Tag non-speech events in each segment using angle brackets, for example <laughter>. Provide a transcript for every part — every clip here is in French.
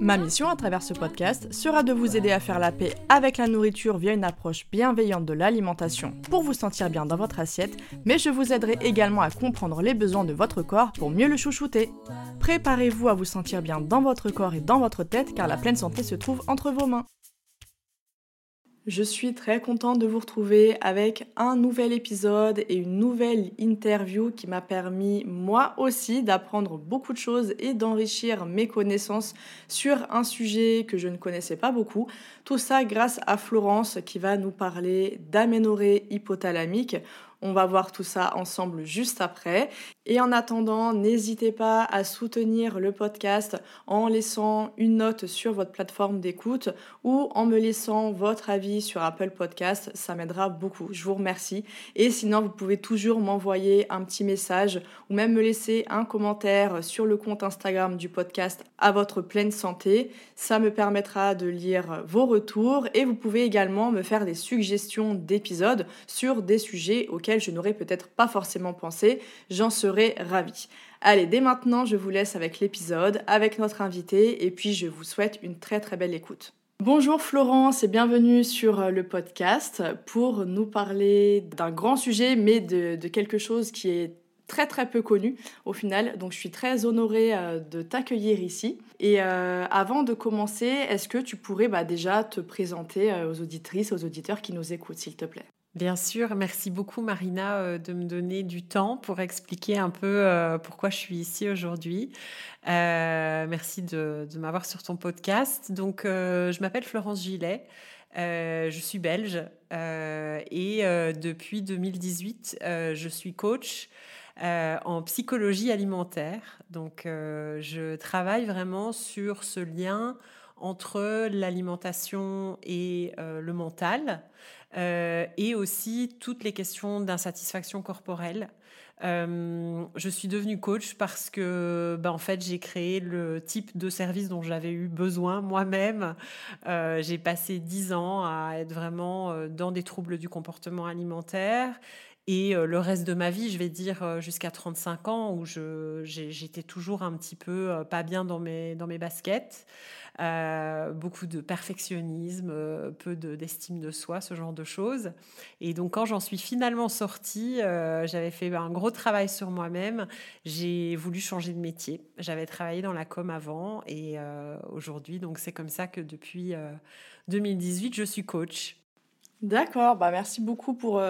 Ma mission à travers ce podcast sera de vous aider à faire la paix avec la nourriture via une approche bienveillante de l'alimentation pour vous sentir bien dans votre assiette, mais je vous aiderai également à comprendre les besoins de votre corps pour mieux le chouchouter. Préparez-vous à vous sentir bien dans votre corps et dans votre tête car la pleine santé se trouve entre vos mains. Je suis très contente de vous retrouver avec un nouvel épisode et une nouvelle interview qui m'a permis moi aussi d'apprendre beaucoup de choses et d'enrichir mes connaissances sur un sujet que je ne connaissais pas beaucoup. Tout ça grâce à Florence qui va nous parler d'aménorrhée hypothalamique. On va voir tout ça ensemble juste après. Et en attendant, n'hésitez pas à soutenir le podcast en laissant une note sur votre plateforme d'écoute ou en me laissant votre avis sur Apple Podcast. Ça m'aidera beaucoup. Je vous remercie. Et sinon, vous pouvez toujours m'envoyer un petit message ou même me laisser un commentaire sur le compte Instagram du podcast à votre pleine santé. Ça me permettra de lire vos retours et vous pouvez également me faire des suggestions d'épisodes sur des sujets auxquels je n'aurais peut-être pas forcément pensé. J'en serai ravi. Allez, dès maintenant, je vous laisse avec l'épisode, avec notre invité, et puis je vous souhaite une très très belle écoute. Bonjour Florence et bienvenue sur euh, le podcast pour nous parler d'un grand sujet, mais de, quelque chose qui est très très peu connu au final. Donc je suis très honorée euh, de t'accueillir ici. Et euh, avant de commencer, est-ce que tu pourrais bah, déjà te présenter aux auditrices, aux auditeurs qui nous écoutent, s'il te plaît? Bien sûr, merci beaucoup Marina euh, de me donner du temps pour expliquer un peu euh, pourquoi je suis ici aujourd'hui. Euh, merci de, m'avoir sur ton podcast. Donc, je m'appelle Florence Gillet, je suis belge et depuis 2018, je suis coach. en psychologie alimentaire. Donc, je travaille vraiment sur ce lien entre l'alimentation et le mental. Euh, et aussi toutes les questions d'insatisfaction corporelle. Euh, je suis devenue coach parce que, ben, en fait, j'ai créé le type de service dont j'avais eu besoin moi-même. Euh, j'ai passé dix ans à être vraiment dans des troubles du comportement alimentaire. Et le reste de ma vie, je vais dire jusqu'à 35 ans, où j'étais toujours un petit peu pas bien dans mes, dans mes baskets. Euh, beaucoup de perfectionnisme, euh, peu d'estime de, soi, ce genre de choses. Et donc quand j'en suis finalement sortie, euh, j'avais fait un gros travail sur moi-même. J'ai voulu changer de métier. J'avais travaillé dans la com avant et aujourd'hui, donc c'est comme ça que depuis 2018, je suis coach. D'accord, bah merci beaucoup pour,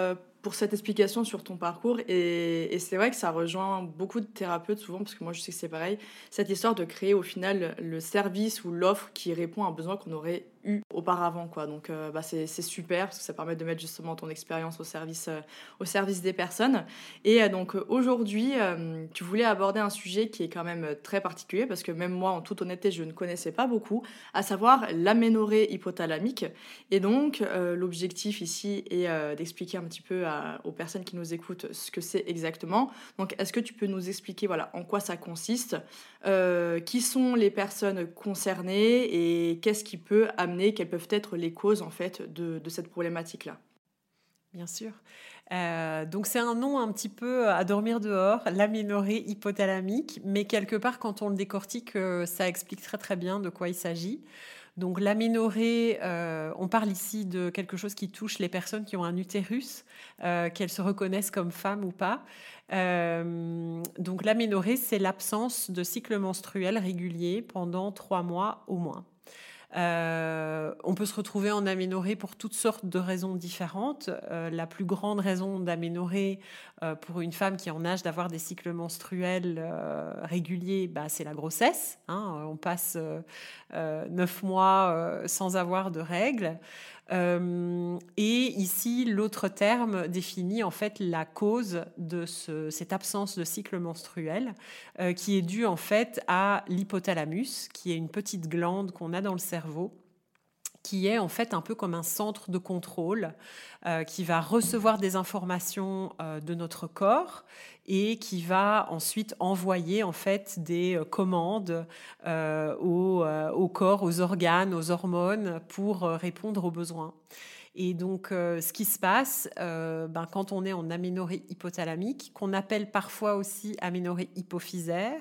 pour cette explication sur ton parcours. Et, et c'est vrai que ça rejoint beaucoup de thérapeutes souvent, parce que moi je sais que c'est pareil, cette histoire de créer au final le service ou l'offre qui répond à un besoin qu'on aurait auparavant. Quoi. Donc euh, bah, c'est super parce que ça permet de mettre justement ton expérience au, service euh, au service des personnes. Et euh, donc aujourd'hui, tu voulais aborder un sujet qui est quand même très particulier parce que même moi, en toute honnêteté, je ne connaissais pas beaucoup, à savoir l'aménorrhée hypothalamique. Et donc l'objectif ici est d'expliquer un petit peu aux personnes qui nous écoutent ce que c'est exactement. Donc est-ce que tu peux nous expliquer voilà, en quoi ça consiste, qui sont les personnes concernées et qu'est-ce qui peut amener quelles peuvent être les causes en fait de, cette problématique-là. Bien sûr. Euh, donc c'est un nom un petit peu à dormir dehors, l'aménorrhée hypothalamique, mais quelque part quand on le décortique, euh, ça explique très très bien de quoi il s'agit. Donc l'aménorrhée, euh, on parle ici de quelque chose qui touche les personnes qui ont un utérus, qu'elles se reconnaissent comme femmes ou pas. donc l'aménorrhée, c'est l'absence de cycle menstruel régulier pendant trois mois au moins. On peut se retrouver en aménorrhée pour toutes sortes de raisons différentes. la plus grande raison d'aménorrhée pour une femme qui est en âge d'avoir des cycles menstruels réguliers, bah, c'est la grossesse. Hein. On passe neuf mois sans avoir de règles. Euh, et ici, l'autre terme définit en fait la cause de cette absence de cycle menstruel, euh, qui est due en fait à l'hypothalamus, qui est une petite glande qu'on a dans le cerveau qui est en fait un peu comme un centre de contrôle euh, qui va recevoir des informations de notre corps et qui va ensuite envoyer en fait des euh, commandes euh, euh, au, corps, aux organes, aux hormones pour répondre aux besoins. Et donc, ce qui se passe ben, quand on est en aménorrhée hypothalamique, qu'on appelle parfois aussi aménorrhée hypophysaire,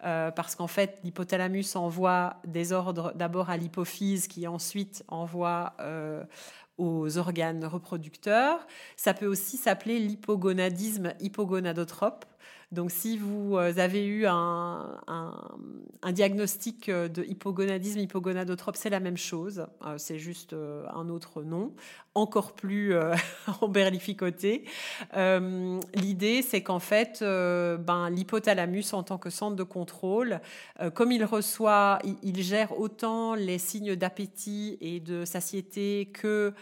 parce qu'en fait, l'hypothalamus envoie des ordres d'abord à l'hypophyse, qui ensuite envoie aux organes reproducteurs. Ça peut aussi s'appeler l'hypogonadisme hypogonadotrope. Donc, si vous euh, avez eu un, diagnostic euh, de hypogonadisme hypogonadotrope, c'est la même chose. Euh, c'est juste un autre nom encore plus <laughs> emberlificoté. Euh, l'idée, c'est qu'en fait, ben, l'hypothalamus, en tant que centre de contrôle, comme il reçoit, il, gère autant les signes d'appétit et de satiété que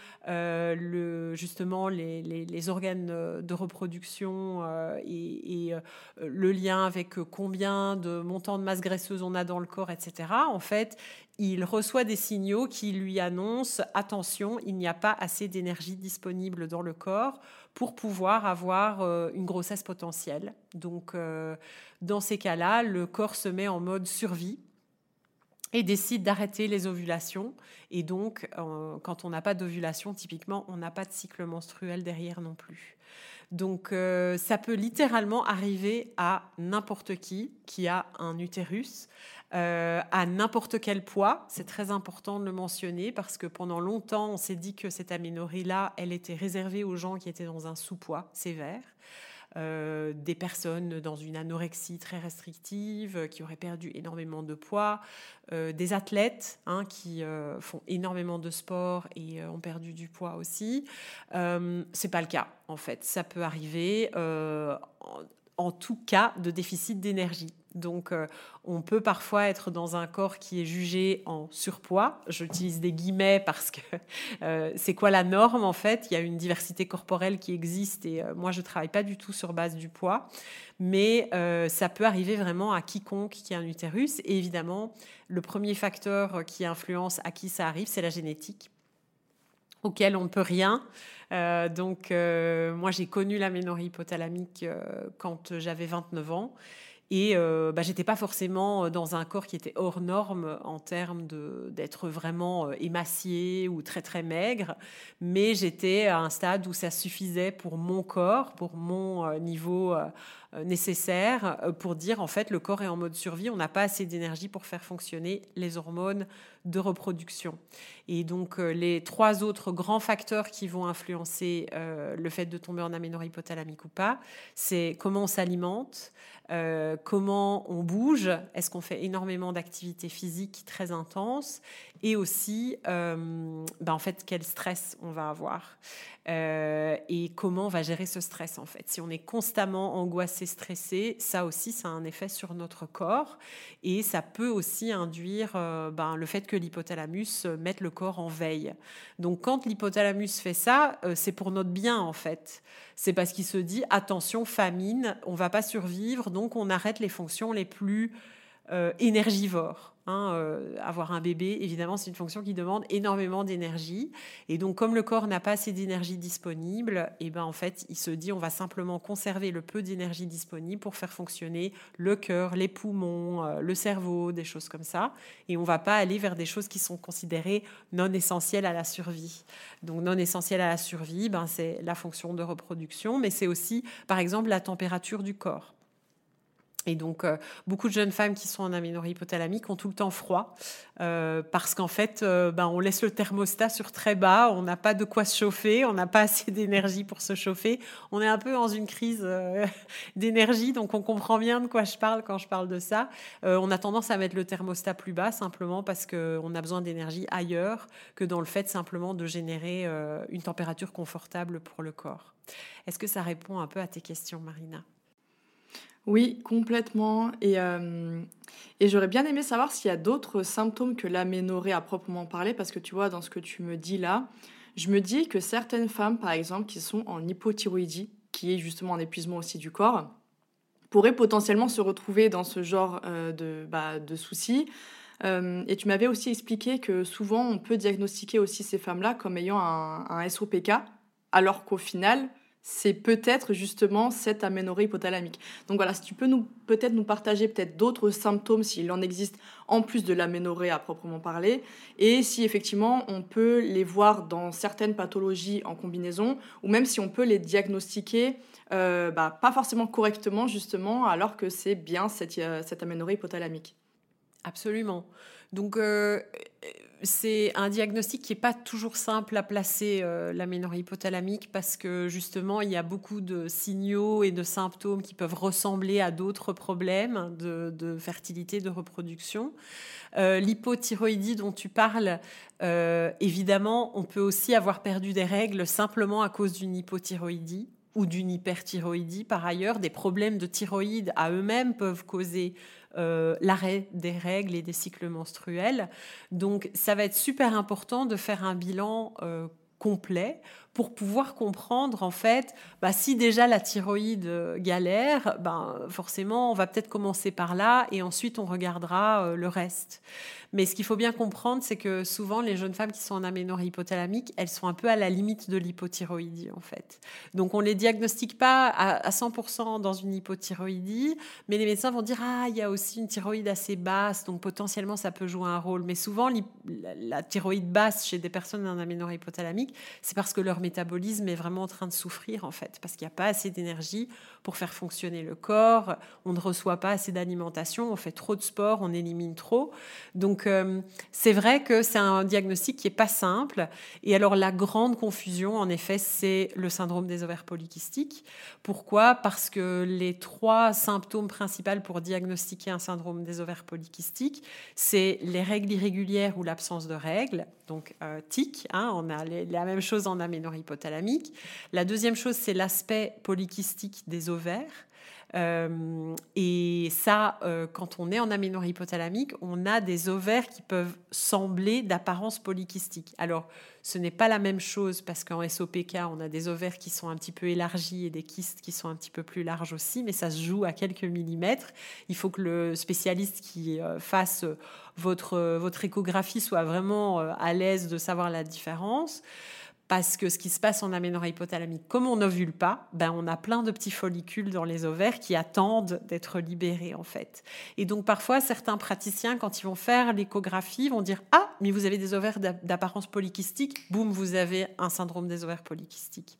justement les, organes de reproduction et le lien avec combien de montants de masse graisseuse on a dans le corps, etc. En fait, il reçoit des signaux qui lui annoncent attention, il n'y a pas assez d'énergie disponible dans le corps pour pouvoir avoir euh, une grossesse potentielle. Donc, euh, dans ces cas-là, le corps se met en mode survie et décide d'arrêter les ovulations. Et donc, euh, quand on n'a pas d'ovulation, typiquement, on n'a pas de cycle menstruel derrière non plus. Donc, ça peut littéralement arriver à n'importe qui qui a un utérus. Euh, à n'importe quel poids. C'est très important de le mentionner parce que pendant longtemps, on s'est dit que cette aménorrhée-là, elle était réservée aux gens qui étaient dans un sous-poids sévère. Euh, des personnes dans une anorexie très restrictive, qui auraient perdu énormément de poids, euh, des athlètes hein, qui font énormément de sport et ont perdu du poids aussi. c'est pas le cas en fait. Ça peut arriver en tout cas de déficit d'énergie. Donc, euh, on peut parfois être dans un corps qui est jugé en surpoids. J'utilise des guillemets parce que <laughs> euh, c'est quoi la norme en fait? Il y a une diversité corporelle qui existe et euh, moi je travaille pas du tout sur base du poids, mais ça peut arriver vraiment à quiconque qui a un utérus. Et évidemment, le premier facteur qui influence à qui ça arrive, c'est la génétique, auquel on ne peut rien. donc, moi j'ai connu l'aménorrhée hypothalamique quand j'avais 29 ans. Et euh, bah, j'étais pas forcément euh, dans un corps qui était hors norme en termes d'être vraiment euh, émacié ou très très maigre, mais j'étais à un stade où ça suffisait pour mon corps, pour mon euh, niveau nécessaire, pour dire en fait le corps est en mode survie, on n'a pas assez d'énergie pour faire fonctionner les hormones de reproduction. Et donc les trois autres grands facteurs qui vont influencer le fait de tomber en aménorrhée ou pas, c'est comment on s'alimente, euh, comment on bouge, est-ce qu'on fait énormément d'activités physiques très intenses et aussi euh, ben, en fait quel stress on va avoir euh, et comment on va gérer ce stress en fait. Si on est constamment angoissé, stressé, ça aussi ça a un effet sur notre corps et ça peut aussi induire ben, le fait que l'hypothalamus mette le corps en veille. Donc quand l'hypothalamus fait ça, c'est pour notre bien en fait. C'est parce qu'il se dit attention famine, on va pas survivre donc on arrête les fonctions les plus euh, énergivores. Hein, euh, avoir un bébé, évidemment, c'est une fonction qui demande énormément d'énergie. Et donc, comme le corps n'a pas assez d'énergie disponible, et eh ben, en fait, il se dit on va simplement conserver le peu d'énergie disponible pour faire fonctionner le cœur, les poumons, euh, le cerveau, des choses comme ça. Et on va pas aller vers des choses qui sont considérées non essentielles à la survie. Donc, non essentielles à la survie, ben, c'est la fonction de reproduction, mais c'est aussi, par exemple, la température du corps. Et donc, euh, beaucoup de jeunes femmes qui sont en aménorrhée hypothalamique ont tout le temps froid euh, parce qu'en fait, euh, ben, on laisse le thermostat sur très bas, on n'a pas de quoi se chauffer, on n'a pas assez d'énergie pour se chauffer. On est un peu dans une crise <laughs> d'énergie, donc on comprend bien de quoi je parle quand je parle de ça. on a tendance à mettre le thermostat plus bas simplement parce qu'on a besoin d'énergie ailleurs que dans le fait simplement de générer une température confortable pour le corps. Est-ce que ça répond un peu à tes questions, Marina? Oui, complètement. Et, euh, et j'aurais bien aimé savoir s'il y a d'autres symptômes que l'aménorrhée à proprement parler, parce que tu vois, dans ce que tu me dis là, je me dis que certaines femmes, par exemple, qui sont en hypothyroïdie, qui est justement un épuisement aussi du corps, pourraient potentiellement se retrouver dans ce genre euh, de, bah, de soucis. Euh, et tu m'avais aussi expliqué que souvent on peut diagnostiquer aussi ces femmes-là comme ayant un, un SOPK, alors qu'au final, c'est peut-être justement cette aménorrhée hypothalamique. Donc voilà, si tu peux nous peut-être nous partager peut-être d'autres symptômes s'il en existe en plus de l'aménorrhée à proprement parler, et si effectivement on peut les voir dans certaines pathologies en combinaison, ou même si on peut les diagnostiquer euh, bah, pas forcément correctement justement, alors que c'est bien cette, euh, cette aménorrhée hypothalamique. Absolument. Donc, euh, c'est un diagnostic qui n'est pas toujours simple à placer, euh, l'aménorrhée hypothalamique, parce que justement, il y a beaucoup de signaux et de symptômes qui peuvent ressembler à d'autres problèmes de, fertilité, de reproduction. Euh, l'hypothyroïdie dont tu parles, évidemment, on peut aussi avoir perdu des règles simplement à cause d'une hypothyroïdie ou d'une hyperthyroïdie. Par ailleurs, des problèmes de thyroïde à eux-mêmes peuvent causer euh, l'arrêt des règles et des cycles menstruels. Donc ça va être super important de faire un bilan euh, complet pour pouvoir comprendre en fait bah, si déjà la thyroïde euh, galère, ben, forcément on va peut-être commencer par là et ensuite on regardera le reste. Mais ce qu'il faut bien comprendre, c'est que souvent, les jeunes femmes qui sont en aménorrhée hypothalamique, elles sont un peu à la limite de l'hypothyroïdie, en fait. Donc, on ne les diagnostique pas à, 100% dans une hypothyroïdie, mais les médecins vont dire Ah, il y a aussi une thyroïde assez basse, donc potentiellement, ça peut jouer un rôle. Mais souvent, la, thyroïde basse chez des personnes en aménorrhée hypothalamique, c'est parce que leur métabolisme est vraiment en train de souffrir, en fait, parce qu'il n'y a pas assez d'énergie pour faire fonctionner le corps, on ne reçoit pas assez d'alimentation, on fait trop de sport, on élimine trop. Donc, euh, c'est vrai que c'est un diagnostic qui est pas simple. Et alors, la grande confusion, en effet, c'est le syndrome des ovaires polykystiques. Pourquoi? Parce que les trois symptômes principaux pour diagnostiquer un syndrome des ovaires polykystiques, c'est les règles irrégulières ou l'absence de règles. Donc, euh, tic, hein, on a la même chose en aménorrhée hypothalamique. La deuxième chose, c'est l'aspect polykystique des ovaires. Euh, et ça, euh, quand on est en aménorrhée hypothalamique, on a des ovaires qui peuvent sembler d'apparence polykystique. Alors, ce n'est pas la même chose parce qu'en SOPK, on a des ovaires qui sont un petit peu élargis et des kystes qui sont un petit peu plus larges aussi, mais ça se joue à quelques millimètres. Il faut que le spécialiste qui euh, fasse votre, votre échographie soit vraiment à l'aise de savoir la différence parce que ce qui se passe en aménorrhée hypothalamique, comme on n'ovule pas, ben on a plein de petits follicules dans les ovaires qui attendent d'être libérés en fait. Et donc parfois certains praticiens, quand ils vont faire l'échographie, vont dire ah mais vous avez des ovaires d'apparence polykystique, boum vous avez un syndrome des ovaires polykystiques.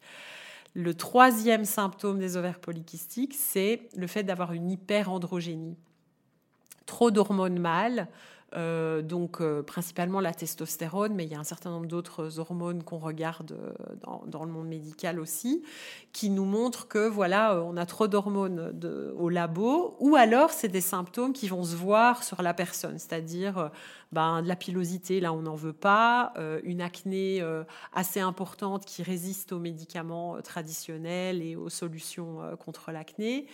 Le troisième symptôme des ovaires polykystiques, c'est le fait d'avoir une hyperandrogénie. Trop d'hormones mâles, euh, donc euh, principalement la testostérone, mais il y a un certain nombre d'autres hormones qu'on regarde euh, dans, le monde médical aussi, qui nous montrent que voilà, on a trop d'hormones au labo, ou alors c'est des symptômes qui vont se voir sur la personne, c'est-à-dire ben, de la pilosité, là on n'en veut pas, une acné assez importante qui résiste aux médicaments traditionnels et aux solutions contre l'acné.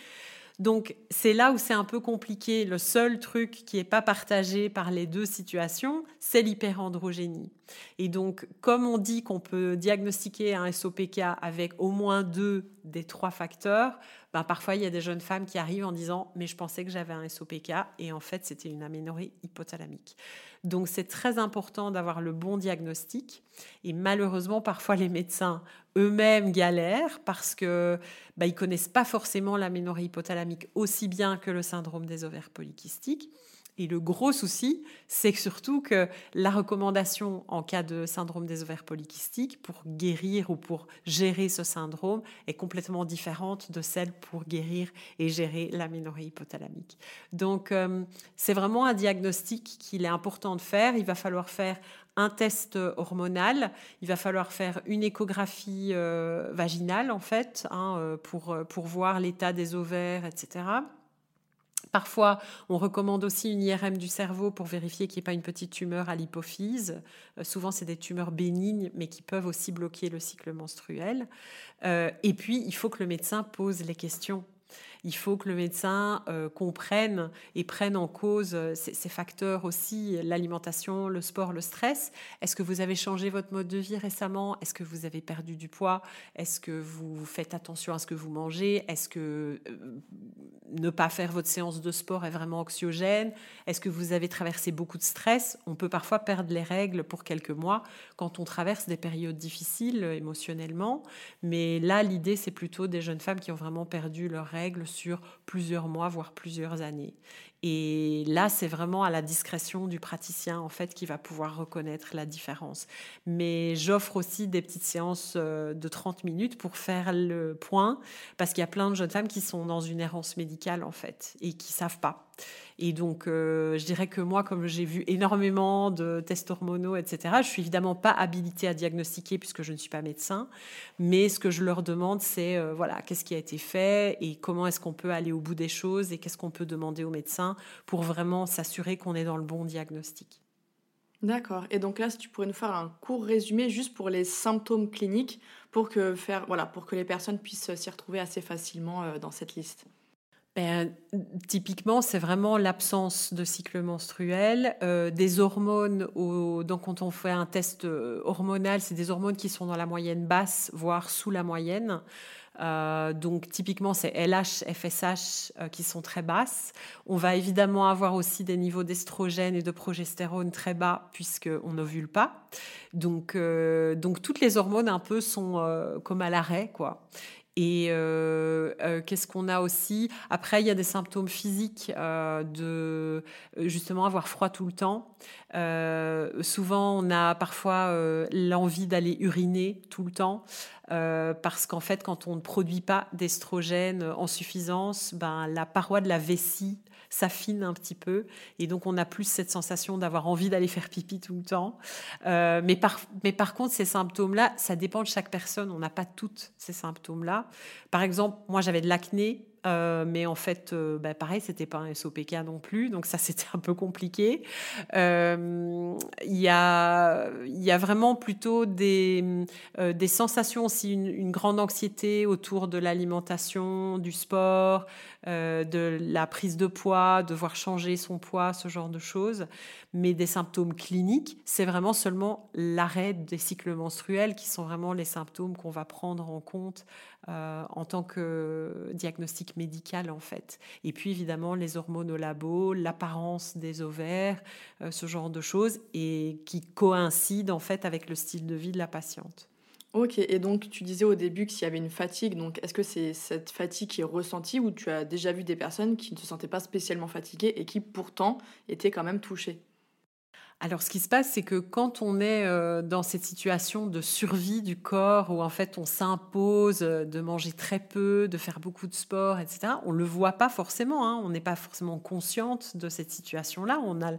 Donc c'est là où c'est un peu compliqué. Le seul truc qui n'est pas partagé par les deux situations, c'est l'hyperandrogénie. Et donc comme on dit qu'on peut diagnostiquer un SOPK avec au moins deux des trois facteurs, ben, parfois il y a des jeunes femmes qui arrivent en disant mais je pensais que j'avais un SOPK et en fait c'était une aménorrhée hypothalamique. Donc c'est très important d'avoir le bon diagnostic. Et malheureusement, parfois les médecins eux-mêmes galèrent parce que bah, ils connaissent pas forcément l'aménorrhée hypothalamique aussi bien que le syndrome des ovaires polykystiques. Et le gros souci, c'est surtout que la recommandation en cas de syndrome des ovaires polykystiques pour guérir ou pour gérer ce syndrome est complètement différente de celle pour guérir et gérer l'aménorrhée hypothalamique. Donc, euh, c'est vraiment un diagnostic qu'il est important de faire. Il va falloir faire un test hormonal, il va falloir faire une échographie euh, vaginale en fait hein, euh, pour, pour voir l'état des ovaires, etc. Parfois, on recommande aussi une IRM du cerveau pour vérifier qu'il n'y ait pas une petite tumeur à l'hypophyse. Euh, souvent, c'est des tumeurs bénignes, mais qui peuvent aussi bloquer le cycle menstruel. Euh, et puis, il faut que le médecin pose les questions il faut que le médecin euh, comprenne et prenne en cause euh, ces, facteurs aussi, l'alimentation, le sport, le stress. Est-ce que vous avez changé votre mode de vie récemment? Est-ce que vous avez perdu du poids? Est-ce que vous faites attention à ce que vous mangez? Est-ce que euh, ne pas faire votre séance de sport est vraiment anxiogène? Est-ce que vous avez traversé beaucoup de stress? On peut parfois perdre les règles pour quelques mois quand on traverse des périodes difficiles émotionnellement. Mais là, l'idée, c'est plutôt des jeunes femmes qui ont vraiment perdu leurs règles sur plusieurs mois, voire plusieurs années. Et là, c'est vraiment à la discrétion du praticien, en fait, qui va pouvoir reconnaître la différence. Mais j'offre aussi des petites séances euh, de 30 minutes pour faire le point, parce qu'il y a plein de jeunes femmes qui sont dans une errance médicale, en fait, et qui savent pas. Et donc, euh, je dirais que moi, comme j'ai vu énormément de tests hormonaux, etc., je suis évidemment pas habilitée à diagnostiquer puisque je ne suis pas médecin. Mais ce que je leur demande, c'est euh, voilà, qu'est-ce qui a été fait et comment est-ce qu'on peut aller au bout des choses et qu'est-ce qu'on peut demander au médecin pour vraiment s'assurer qu'on est dans le bon diagnostic. D'accord. Et donc là, si tu pourrais nous faire un court résumé juste pour les symptômes cliniques pour que, faire, voilà, pour que les personnes puissent s'y retrouver assez facilement euh, dans cette liste. Ben, typiquement, c'est vraiment l'absence de cycle menstruel, euh, des hormones. donc, quand on fait un test euh, hormonal, c'est des hormones qui sont dans la moyenne basse, voire sous la moyenne. Euh, donc, typiquement, c'est LH, FSH qui sont très basses. On va évidemment avoir aussi des niveaux d'estrogène et de progestérone très bas, puisqu'on n'ovule pas. Donc, donc, toutes les hormones un peu sont comme à l'arrêt, quoi. Et euh, euh, qu'est-ce qu'on a aussi? Après, il y a des symptômes physiques euh, de justement avoir froid tout le temps. souvent, on a parfois l'envie d'aller uriner tout le temps parce qu'en fait, quand on ne produit pas d'estrogène en suffisance, ben, la paroi de la vessie s'affine un petit peu. Et donc, on a plus cette sensation d'avoir envie d'aller faire pipi tout le temps. Euh, mais, par, mais par contre, ces symptômes-là, ça dépend de chaque personne. On n'a pas toutes ces symptômes-là. Par exemple, moi, j'avais de l'acné. Euh, mais en fait, euh, bah, pareil, c'était pas un SOPK non plus, donc ça <laughs> c'était un peu compliqué. Il y, a, y a vraiment plutôt des, des sensations aussi, une, grande anxiété autour de l'alimentation, du sport, euh, de la prise de poids, devoir changer son poids, ce genre de choses. Mais des symptômes cliniques, c'est vraiment seulement l'arrêt des cycles menstruels qui sont vraiment les symptômes qu'on va prendre en compte euh, en tant que diagnostic médical en fait. Et puis évidemment les hormones au labo, l'apparence des ovaires, euh, ce genre de choses, et qui coïncident en fait avec le style de vie de la patiente. Ok, et donc tu disais au début qu'il y avait une fatigue, donc est-ce que c'est cette fatigue qui est ressentie ou tu as déjà vu des personnes qui ne se sentaient pas spécialement fatiguées et qui pourtant étaient quand même touchées? Alors, ce qui se passe, c'est que quand on est euh, dans cette situation de survie du corps, où en fait on s'impose euh, de manger très peu, de faire beaucoup de sport, etc., on ne le voit pas forcément. Hein. on n'est pas forcément consciente de cette situation-là. On a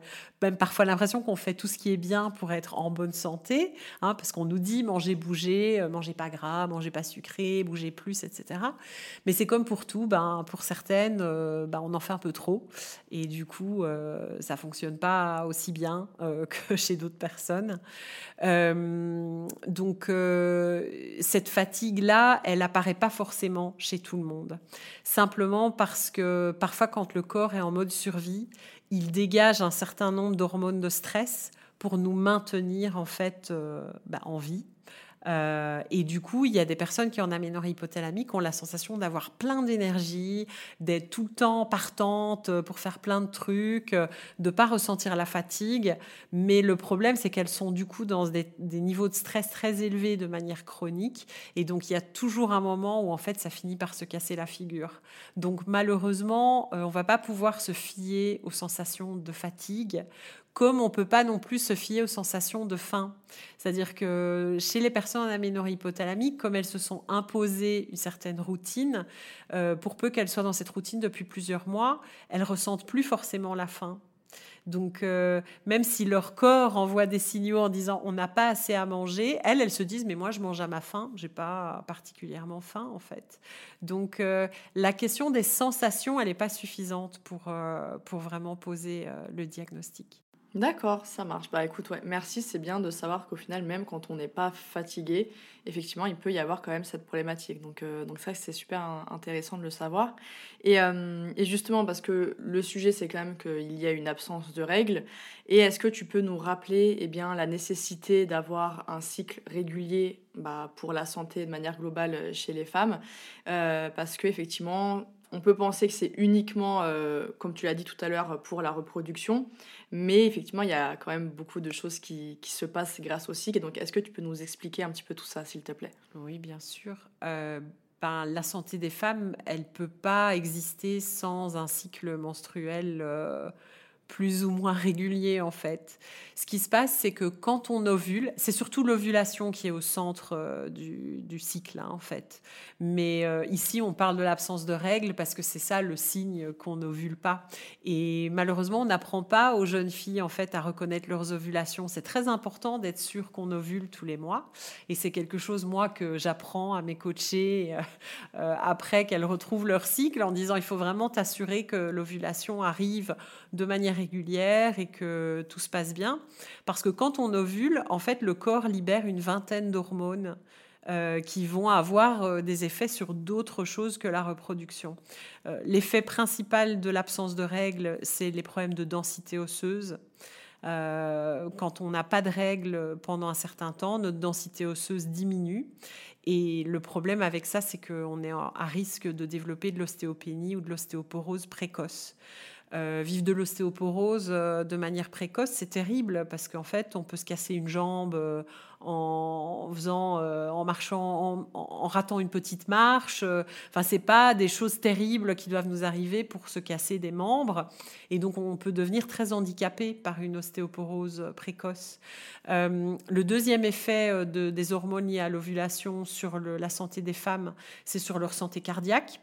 même parfois l'impression qu'on fait tout ce qui est bien pour être en bonne santé, hein, parce qu'on nous dit manger, bouger, euh, manger pas gras, manger pas sucré, bouger plus, etc. Mais c'est comme pour tout, ben, pour certaines, ben, on en fait un peu trop, et du coup, ça fonctionne pas aussi bien. Euh, <laughs> que chez d'autres personnes. Euh, donc euh, cette fatigue-là, elle apparaît pas forcément chez tout le monde. Simplement parce que parfois quand le corps est en mode survie, il dégage un certain nombre d'hormones de stress pour nous maintenir en fait bah, en vie. Euh, et du coup, il y a des personnes qui en aménorrhée hypothalamique ont la sensation d'avoir plein d'énergie, d'être tout le temps partante pour faire plein de trucs, de pas ressentir la fatigue. Mais le problème, c'est qu'elles sont du coup dans des, des, niveaux de stress très élevés de manière chronique. Et donc, il y a toujours un moment où en fait, ça finit par se casser la figure. Donc, malheureusement, euh, on va pas pouvoir se fier aux sensations de fatigue comme on peut pas non plus se fier aux sensations de faim. C'est-à-dire que chez les personnes en aménorrhée hypothalamique, comme elles se sont imposées une certaine routine, euh, pour peu qu'elles soient dans cette routine depuis plusieurs mois, elles ressentent plus forcément la faim. Donc, euh, même si leur corps envoie des signaux en disant on n'a pas assez à manger, elles, elles se disent mais moi je mange à ma faim, j'ai pas particulièrement faim en fait. Donc, euh, la question des sensations, elle n'est pas suffisante pour, pour vraiment poser le diagnostic. D'accord, ça marche. Bah écoute, ouais, merci, c'est bien de savoir qu'au final, même quand on n'est pas fatigué, effectivement, il peut y avoir quand même cette problématique. Donc, euh, donc ça, c'est super intéressant de le savoir. Et, euh, et justement, parce que le sujet, c'est quand même qu'il y a une absence de règles. Et est-ce que tu peux nous rappeler eh la nécessité d'avoir un cycle régulier bah, pour la santé de manière globale chez les femmes? Euh, Parce qu'effectivement, on peut penser que c'est uniquement, euh, comme tu l'as dit tout à l'heure, pour la reproduction, mais effectivement, il y a quand même beaucoup de choses qui, se passent grâce au cycle. donc, est-ce que tu peux nous expliquer un petit peu tout ça, s'il te plaît? Oui, bien sûr. Euh, ben, la santé des femmes, elle ne peut pas exister sans un cycle menstruel. Euh, plus ou moins régulier en fait. Ce qui se passe, c'est que quand on ovule, c'est surtout l'ovulation qui est au centre euh, du, cycle hein, en fait. Mais euh, ici, on parle de l'absence de règles parce que c'est ça le signe qu'on n'ovule pas. Et malheureusement, on n'apprend pas aux jeunes filles en fait à reconnaître leurs ovulations. C'est très important d'être sûr qu'on ovule tous les mois. Et c'est quelque chose moi que j'apprends à mes coachés euh, après qu'elles retrouvent leur cycle en disant il faut vraiment t'assurer que l'ovulation arrive de manière régulière et que tout se passe bien. Parce que quand on ovule, en fait, le corps libère une vingtaine d'hormones euh, qui vont avoir euh, des effets sur d'autres choses que la reproduction. Euh, l'effet principal de l'absence de règles, c'est les problèmes de densité osseuse. quand on n'a pas de règles pendant un certain temps, notre densité osseuse diminue. Et le problème avec ça, c'est qu'on est à risque de développer de l'ostéopénie ou de l'ostéoporose précoce. Euh, vivre de l'ostéoporose euh, de manière précoce, c'est terrible parce qu'en fait, on peut se casser une jambe euh, en en marchant, en, ratant une petite marche. Enfin, c'est pas des choses terribles qui doivent nous arriver pour se casser des membres. Et donc, on peut devenir très handicapé par une ostéoporose précoce. le deuxième effet des hormones liées à l'ovulation sur la santé des femmes, c'est sur leur santé cardiaque.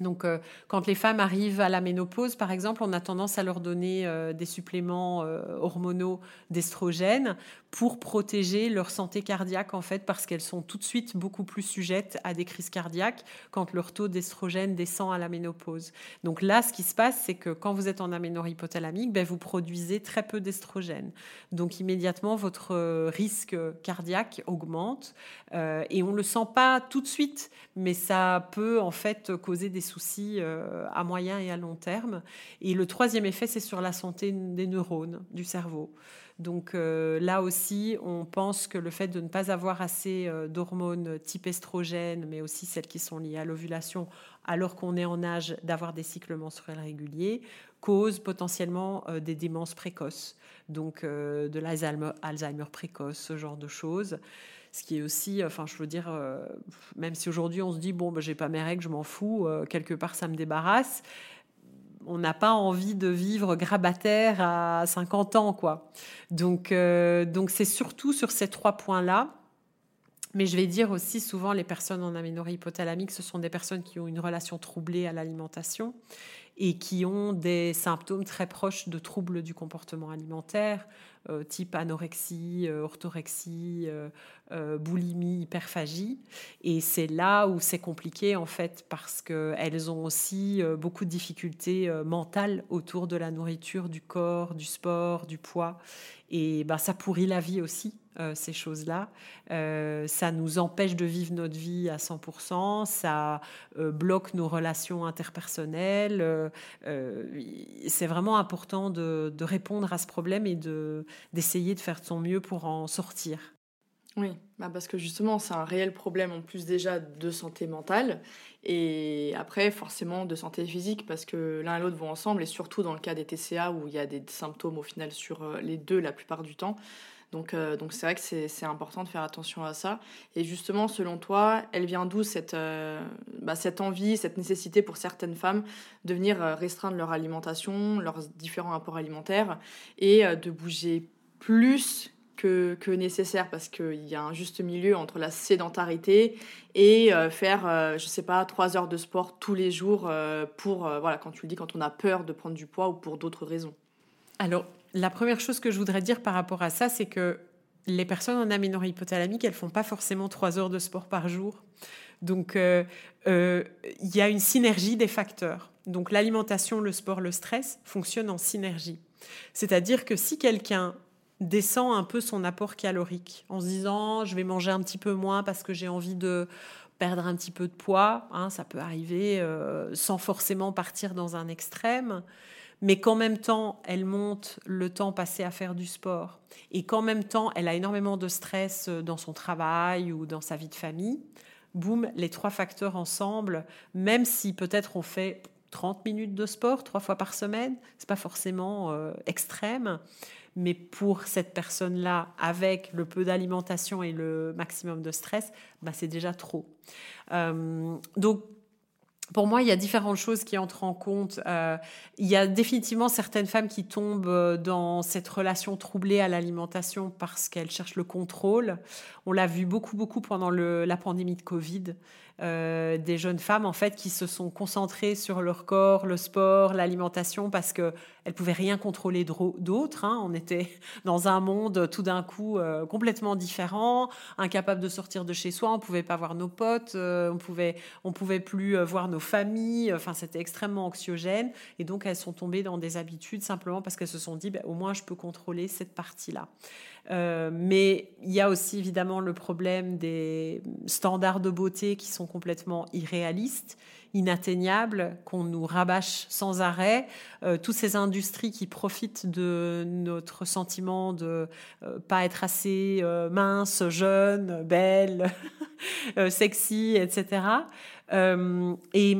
Donc, euh, quand les femmes arrivent à la ménopause, par exemple, on a tendance à leur donner euh, des suppléments euh, hormonaux d'estrogène pour protéger leur santé cardiaque, en fait, parce qu'elles sont tout de suite beaucoup plus sujettes à des crises cardiaques quand leur taux d'estrogène descend à la ménopause. Donc là, ce qui se passe, c'est que quand vous êtes en aménorrhée hypothalamique, ben, vous produisez très peu d'estrogène. Donc immédiatement, votre risque cardiaque augmente et on ne le sent pas tout de suite, mais ça peut en fait causer des soucis euh, à moyen et à long terme. Et le troisième effet, c'est sur la santé des neurones du cerveau. Donc euh, là aussi, on pense que le fait de ne pas avoir assez euh, d'hormones type estrogène, mais aussi celles qui sont liées à l'ovulation, alors qu'on est en âge d'avoir des cycles menstruels réguliers, cause potentiellement des démences précoces, donc de l'Alzheimer précoce, ce genre de choses. Ce qui est aussi, enfin, je veux dire, euh, même si aujourd'hui on se dit, bon, ben, j'ai pas mes règles, je m'en fous, euh, quelque part ça me débarrasse, on n'a pas envie de vivre grabataire à 50 ans, quoi. Donc, euh, donc c'est surtout sur ces trois points-là. Mais je vais dire aussi souvent, les personnes en aménorrhée hypothalamique, ce sont des personnes qui ont une relation troublée à l'alimentation et qui ont des symptômes très proches de troubles du comportement alimentaire, type anorexie, orthorexie, euh, boulimie, hyperphagie. Et c'est là où c'est compliqué en fait parce qu'elles ont aussi beaucoup de difficultés mentales autour de la nourriture, du corps, du sport, du poids. Et bah, ça pourrit la vie aussi euh, ces choses-là. Euh, ça nous empêche de vivre notre vie à 100%, ça euh, bloque nos relations interpersonnelles. c'est vraiment important de, répondre à ce problème et d'essayer de faire de son mieux pour en sortir. Oui, bah parce que justement, c'est un réel problème en plus déjà de santé mentale et après forcément de santé physique parce que l'un et l'autre vont ensemble et surtout dans le cas des TCA où il y a des symptômes au final sur euh, les deux la plupart du temps. Donc euh, donc c'est vrai que c'est important de faire attention à ça. Et justement, selon toi, elle vient d'où cette, euh, bah, cette envie, cette nécessité pour certaines femmes de venir restreindre leur alimentation, leurs différents apports alimentaires et de bouger plus que, nécessaire parce qu'il y a un juste milieu entre la sédentarité et euh, faire, euh, je sais pas, trois heures de sport tous les jours euh, pour, voilà, quand tu le dis, quand on a peur de prendre du poids ou pour d'autres raisons. Alors, la première chose que je voudrais dire par rapport à ça, c'est que les personnes en aménorrhée hypothalamique, elles font pas forcément trois heures de sport par jour. Donc, il y a une synergie des facteurs. Donc, l'alimentation, le sport, le stress fonctionnent en synergie. C'est-à-dire que si quelqu'un descend un peu son apport calorique en se disant je vais manger un petit peu moins parce que j'ai envie de perdre un petit peu de poids, hein, ça peut arriver euh, sans forcément partir dans un extrême, mais qu'en même temps elle monte le temps passé à faire du sport et qu'en même temps elle a énormément de stress euh, dans son travail ou dans sa vie de famille, boum, les trois facteurs ensemble, même si peut-être on fait 30 minutes de sport trois fois par semaine, c'est pas forcément euh, extrême, mais pour cette personne-là, avec le peu d'alimentation et le maximum de stress, bah, c'est déjà trop. Euh, donc, pour moi, il y a différentes choses qui entrent en compte. Euh, il y a définitivement certaines femmes qui tombent dans cette relation troublée à l'alimentation parce qu'elles cherchent le contrôle. On l'a vu beaucoup, beaucoup pendant la pandémie de Covid. Euh, des jeunes femmes en fait qui se sont concentrées sur leur corps, le sport, l'alimentation parce que elles pouvaient rien contrôler d'autre. Hein. On était <laughs> dans un monde tout d'un coup euh, complètement différent, incapable de sortir de chez soi. On pouvait pas voir nos potes, euh, on pouvait on pouvait plus voir nos familles. Enfin, c'était extrêmement anxiogène et donc elles sont tombées dans des habitudes simplement parce qu'elles se sont dit bah, au moins je peux contrôler cette partie là. Euh, mais il y a aussi évidemment le problème des standards de beauté qui sont complètement irréalistes, inatteignables, qu'on nous rabâche sans arrêt. Euh, toutes ces industries qui profitent de notre sentiment de euh, pas être assez mince, jeune, belle, <laughs> sexy, etc. et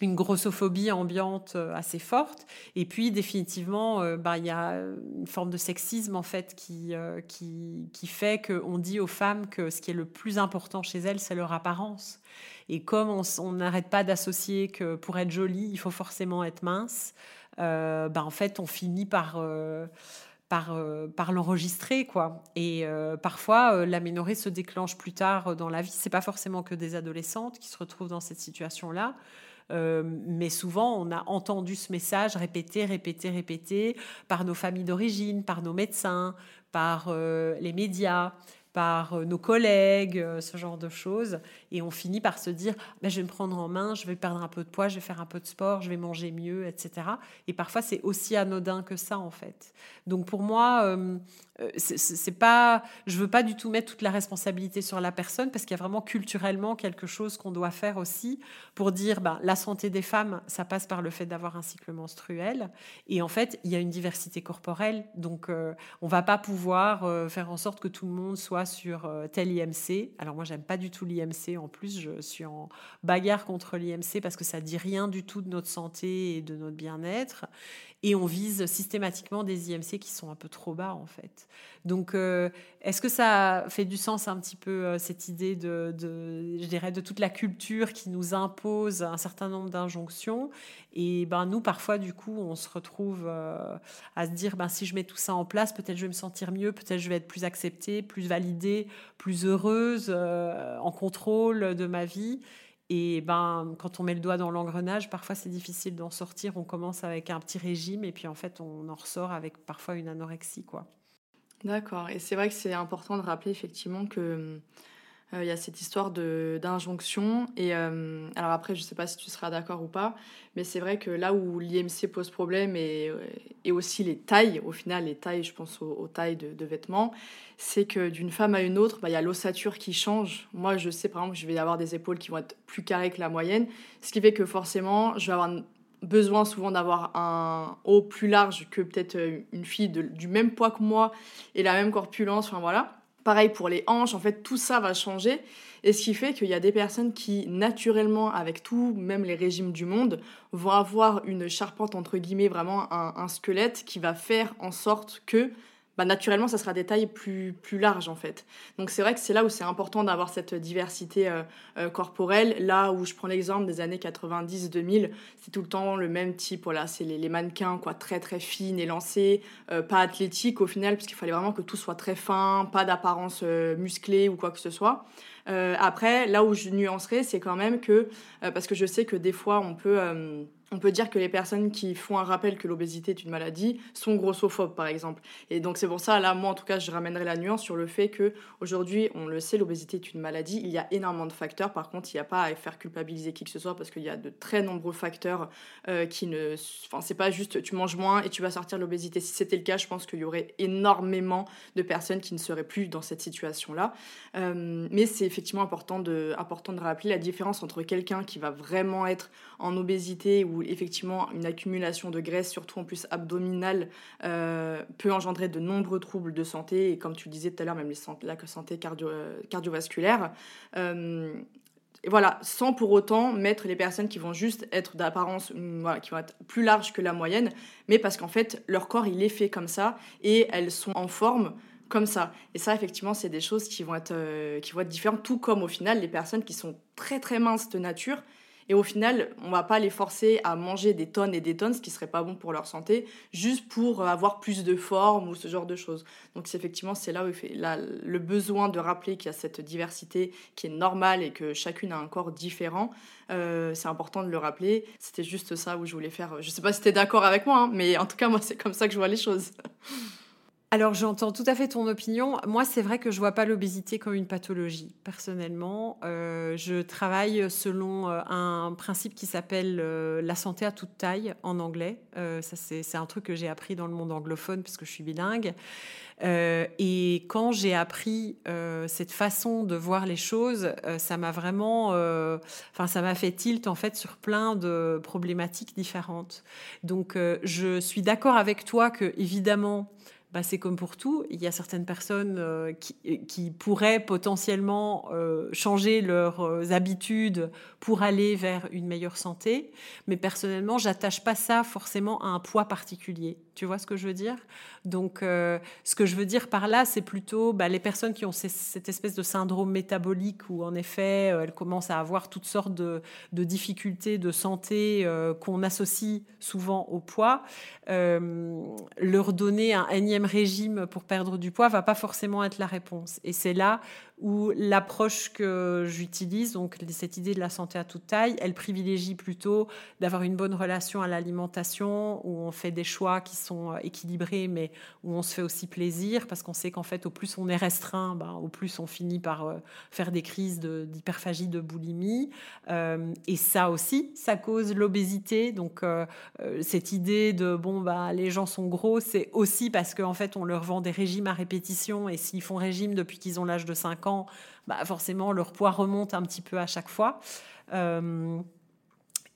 une grossophobie ambiante euh, assez forte. Et puis, définitivement, euh, bah, il y a une forme de sexisme, en fait, qui, euh, qui, qui fait qu'on dit aux femmes que ce qui est le plus important chez elles, c'est leur apparence. Et comme on n'arrête pas d'associer que pour être jolie, il faut forcément être mince, bah, en fait, on finit par par, par l'enregistrer quoi et parfois l'aménorrhée se déclenche plus tard dans la vie c'est pas forcément que des adolescentes qui se retrouvent dans cette situation là euh, mais souvent, on a entendu ce message répété, répété, répété par nos familles d'origine, par nos médecins, par euh, les médias par euh, nos collègues, ce genre de choses. Et on finit par se dire, ben, je vais me prendre en main, je vais perdre un peu de poids, je vais faire un peu de sport, je vais manger mieux, etc. Et parfois, c'est aussi anodin que ça, en fait. Donc pour moi, euh, c'est pas, je veux pas du tout mettre toute la responsabilité sur la personne parce qu'il y a vraiment culturellement quelque chose qu'on doit faire aussi pour dire, ben, la santé des femmes, ça passe par le fait d'avoir un cycle menstruel. Et en fait, il y a une diversité corporelle, donc on va pas pouvoir faire en sorte que tout le monde soit sur euh, tel IMC. Alors moi, j'aime pas du tout l'IMC. En plus, je suis en bagarre contre l'IMC parce que ça dit rien du tout de notre santé et de notre bien-être. Et on vise systématiquement des IMC qui sont un peu trop bas, en fait. Donc, euh, est-ce que ça fait du sens un petit peu euh, cette idée de, je dirais, de toute la culture qui nous impose un certain nombre d'injonctions? Et ben nous, parfois, du coup, on se retrouve à se dire, ben si je mets tout ça en place, peut-être je vais me sentir mieux, peut-être je vais être plus acceptée, plus validée plus heureuse, euh, en contrôle de ma vie. Et ben, quand on met le doigt dans l'engrenage, parfois c'est difficile d'en sortir. On commence avec un petit régime et puis en fait on en ressort avec parfois une anorexie, quoi. D'accord. Et c'est vrai que c'est important de rappeler effectivement que euh, il y a cette histoire d'injonction. Et euh, alors après, je ne sais pas si tu seras d'accord ou pas, mais c'est vrai que là où l'IMC pose problème et, et, aussi les tailles, au final, les tailles, je pense aux, tailles de, vêtements, c'est que d'une femme à une autre, bah, il y a l'ossature qui change. Moi, je sais par exemple que je vais avoir des épaules qui vont être plus carrées que la moyenne, ce qui fait que forcément, je vais avoir besoin souvent d'avoir un haut plus large que peut-être une fille du même poids que moi et la même corpulence, enfin voilà. Pareil pour les hanches, en fait, tout ça va changer. Et ce qui fait qu'il y a des personnes qui, naturellement, avec tout, même les régimes du monde, vont avoir une charpente, entre guillemets, vraiment un squelette qui va faire en sorte que bah, naturellement, ça sera des tailles plus, plus larges en fait. Donc c'est vrai que c'est là où c'est important d'avoir cette diversité euh, euh, corporelle. Là où je prends l'exemple des années 90-2000, c'est tout le temps le même type. Voilà, c'est les, mannequins quoi, très très fines, élancées, euh, pas athlétiques au final, puisqu'il fallait vraiment que tout soit très fin, pas d'apparence musclée ou quoi que ce soit. après, là où je nuancerai, c'est quand même que, parce que je sais que des fois on peut on peut dire que les personnes qui font un rappel que l'obésité est une maladie sont grossophobes, par exemple. Et donc c'est pour ça, là, moi en tout cas, je ramènerai la nuance sur le fait que aujourd'hui, on le sait, l'obésité est une maladie. Il y a énormément de facteurs. Par contre, il n'y a pas à faire culpabiliser qui que ce soit parce qu'il y a de très nombreux facteurs euh, qui ne. Enfin, c'est pas juste tu manges moins et tu vas sortir l'obésité. Si c'était le cas, je pense qu'il y aurait énormément de personnes qui ne seraient plus dans cette situation-là. Euh, mais c'est effectivement important de, important de rappeler la différence entre quelqu'un qui va vraiment être en obésité ou effectivement une accumulation de graisse, surtout en plus abdominale, euh, peut engendrer de nombreux troubles de santé, et comme tu disais tout à l'heure, même les la santé cardio, euh, cardiovasculaire. Euh, et voilà, sans pour autant mettre les personnes qui vont juste être d'apparence, voilà, qui vont être plus larges que la moyenne, mais parce qu'en fait, leur corps, il est fait comme ça, et elles sont en forme comme ça. Et ça, effectivement, c'est des choses qui vont, être, qui vont être différentes, tout comme au final, les personnes qui sont très très minces de nature, et au final, on va pas les forcer à manger des tonnes et des tonnes, ce qui serait pas bon pour leur santé, juste pour avoir plus de forme ou ce genre de choses. Donc effectivement, c'est là où fait le besoin de rappeler qu'il y a cette diversité qui est normale et que chacune a un corps différent. Euh, c'est important de le rappeler. C'était juste ça où je voulais faire. Je sais pas si tu es d'accord avec moi, hein, mais en tout cas, moi, c'est comme ça que je vois les choses. Alors j'entends tout à fait ton opinion. Moi, c'est vrai que je vois pas l'obésité comme une pathologie. Personnellement, euh, je travaille selon euh, un principe qui s'appelle euh, la santé à toute taille en anglais. c'est un truc que j'ai appris dans le monde anglophone puisque je suis bilingue. et quand j'ai appris cette façon de voir les choses, ça m'a vraiment, enfin, ça m'a fait tilt en fait sur plein de problématiques différentes. Donc, je suis d'accord avec toi que évidemment bah, c'est comme pour tout. Il y a certaines personnes euh, qui, pourraient potentiellement euh, changer leurs euh, habitudes pour aller vers une meilleure santé. Mais personnellement, j'attache pas ça forcément à un poids particulier. Tu vois ce que je veux dire? Donc, ce que je veux dire par là, c'est plutôt bah, les personnes qui ont cette espèce de syndrome métabolique où, en effet, elles commencent à avoir toutes sortes de, de difficultés de santé qu'on associe souvent au poids. leur donner un énième régime pour perdre du poids va pas forcément être la réponse. Et c'est là où l'approche que j'utilise, donc cette idée de la santé à toute taille, elle privilégie plutôt d'avoir une bonne relation à l'alimentation, où on fait des choix qui sont euh, équilibrés, mais où on se fait aussi plaisir, parce qu'on sait qu'en fait, au plus on est restreint, ben, au plus on finit par euh, faire des crises d'hyperphagie, de, boulimie. Euh, et ça aussi, ça cause l'obésité. Donc cette idée de, bon, bah, les gens sont gros, c'est aussi parce qu'en fait, on leur vend des régimes à répétition, et s'ils font régime depuis qu'ils ont l'âge de 5 ans, bah forcément leur poids remonte un petit peu à chaque fois. Euh,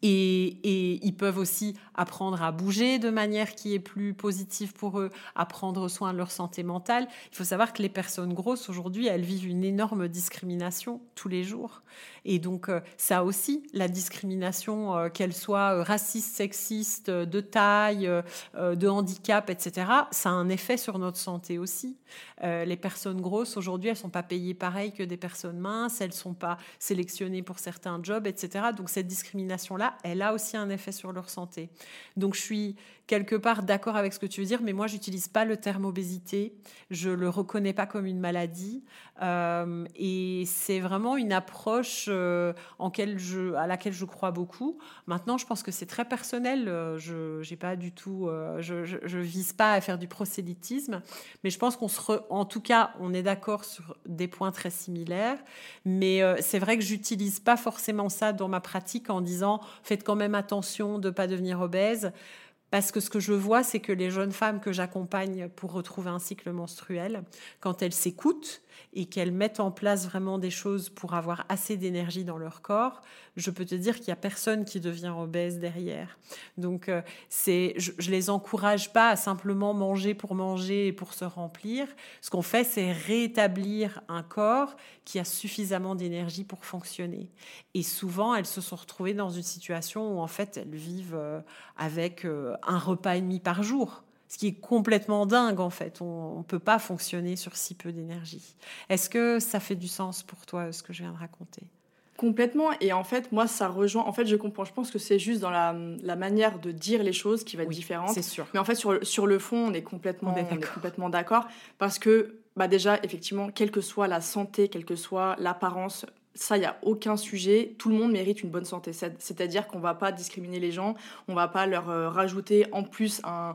et, ils peuvent aussi apprendre à bouger de manière qui est plus positive pour eux, à prendre soin de leur santé mentale. Il faut savoir que les personnes grosses aujourd'hui, elles vivent une énorme discrimination tous les jours. Et donc euh, ça aussi, la discrimination, euh, qu'elle soit euh, raciste, sexiste, de taille, de handicap, etc., ça a un effet sur notre santé aussi. les personnes grosses aujourd'hui, elles sont pas payées pareil que des personnes minces, elles sont pas sélectionnées pour certains jobs, etc. Donc cette discrimination-là, elle a aussi un effet sur leur santé. Donc je suis quelque part d'accord avec ce que tu veux dire, mais moi j'utilise pas le terme obésité, je le reconnais pas comme une maladie, euh, et c'est vraiment une approche euh, en je, à laquelle je crois beaucoup. Maintenant, je pense que c'est très personnel. Euh, je j'ai pas du tout, je, vise pas à faire du prosélytisme, mais je pense qu'on se, en tout cas, on est d'accord sur des points très similaires. Mais c'est vrai que j'utilise pas forcément ça dans ma pratique en disant faites quand même attention de pas devenir obèse Parce que ce que je vois, c'est que les jeunes femmes que j'accompagne pour retrouver un cycle menstruel, quand elles s'écoutent et qu'elles mettent en place vraiment des choses pour avoir assez d'énergie dans leur corps, je peux te dire qu'il n'y a personne qui devient obèse derrière. Donc, euh, c'est, je, ne les encourage pas à simplement manger pour manger et pour se remplir. Ce qu'on fait, c'est rétablir un corps qui a suffisamment d'énergie pour fonctionner. Et souvent, elles se sont retrouvées dans une situation où, en fait, elles vivent euh, avec euh, un repas et demi par jour ce qui est complètement dingue en fait. On ne peut pas fonctionner sur si peu d'énergie. Est-ce que ça fait du sens pour toi ce que je viens de raconter? Complètement. Et en fait, moi, ça rejoint. En fait, je comprends. Je pense que c'est juste dans la, manière de dire les choses qui va être différente. C'est sûr. Mais en fait, sur, sur le fond, on est complètement, complètement d'accord. Parce que, bah déjà, effectivement, quelle que soit la santé, quelle que soit l'apparence, ça, il n'y a aucun sujet. Tout le monde mérite une bonne santé. C'est-à-dire qu'on ne va pas discriminer les gens, on ne va pas leur euh, rajouter en plus un,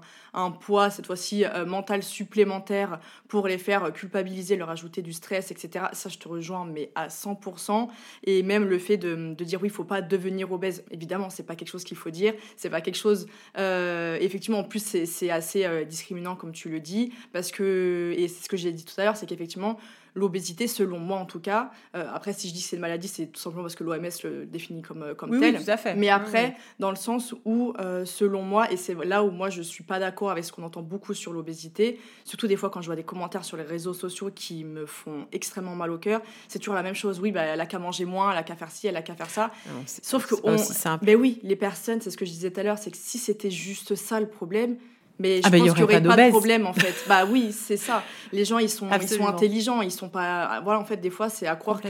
poids, cette fois-ci euh, mental supplémentaire, pour les faire culpabiliser, leur ajouter du stress, etc. Ça, je te rejoins, mais à 100%. Et même le fait de, dire oui, il ne faut pas devenir obèse, évidemment, c'est pas quelque chose qu'il faut dire. C'est pas quelque chose. Euh, effectivement, en plus, c'est assez discriminant, comme tu le dis, parce que, et c'est ce que j'ai dit tout à l'heure, c'est qu'effectivement, l'obésité, selon moi en tout cas. Euh, après, si je dis que c'est une maladie, c'est tout simplement parce que l'OMS le définit comme, euh, comme tel. tout à fait. Mais après, dans le sens où, euh, selon moi, et c'est là où moi je suis pas d'accord avec ce qu'on entend beaucoup sur l'obésité, surtout des fois quand je vois des commentaires sur les réseaux sociaux qui me font extrêmement mal au cœur, c'est toujours la même chose. Oui, bah, elle a qu'à manger moins, elle a qu'à faire ci, elle a qu'à faire ça. Sauf que on... Mais ben oui, les personnes, c'est ce que je disais tout à l'heure, c'est que si c'était juste ça le problème, mais je ah bah, pense qu'il n'y aurait pas, de problème en fait. <laughs> bah oui, c'est ça. Les gens ils sont, ils sont intelligents, ils sont pas. Voilà, en fait, des fois c'est à croire que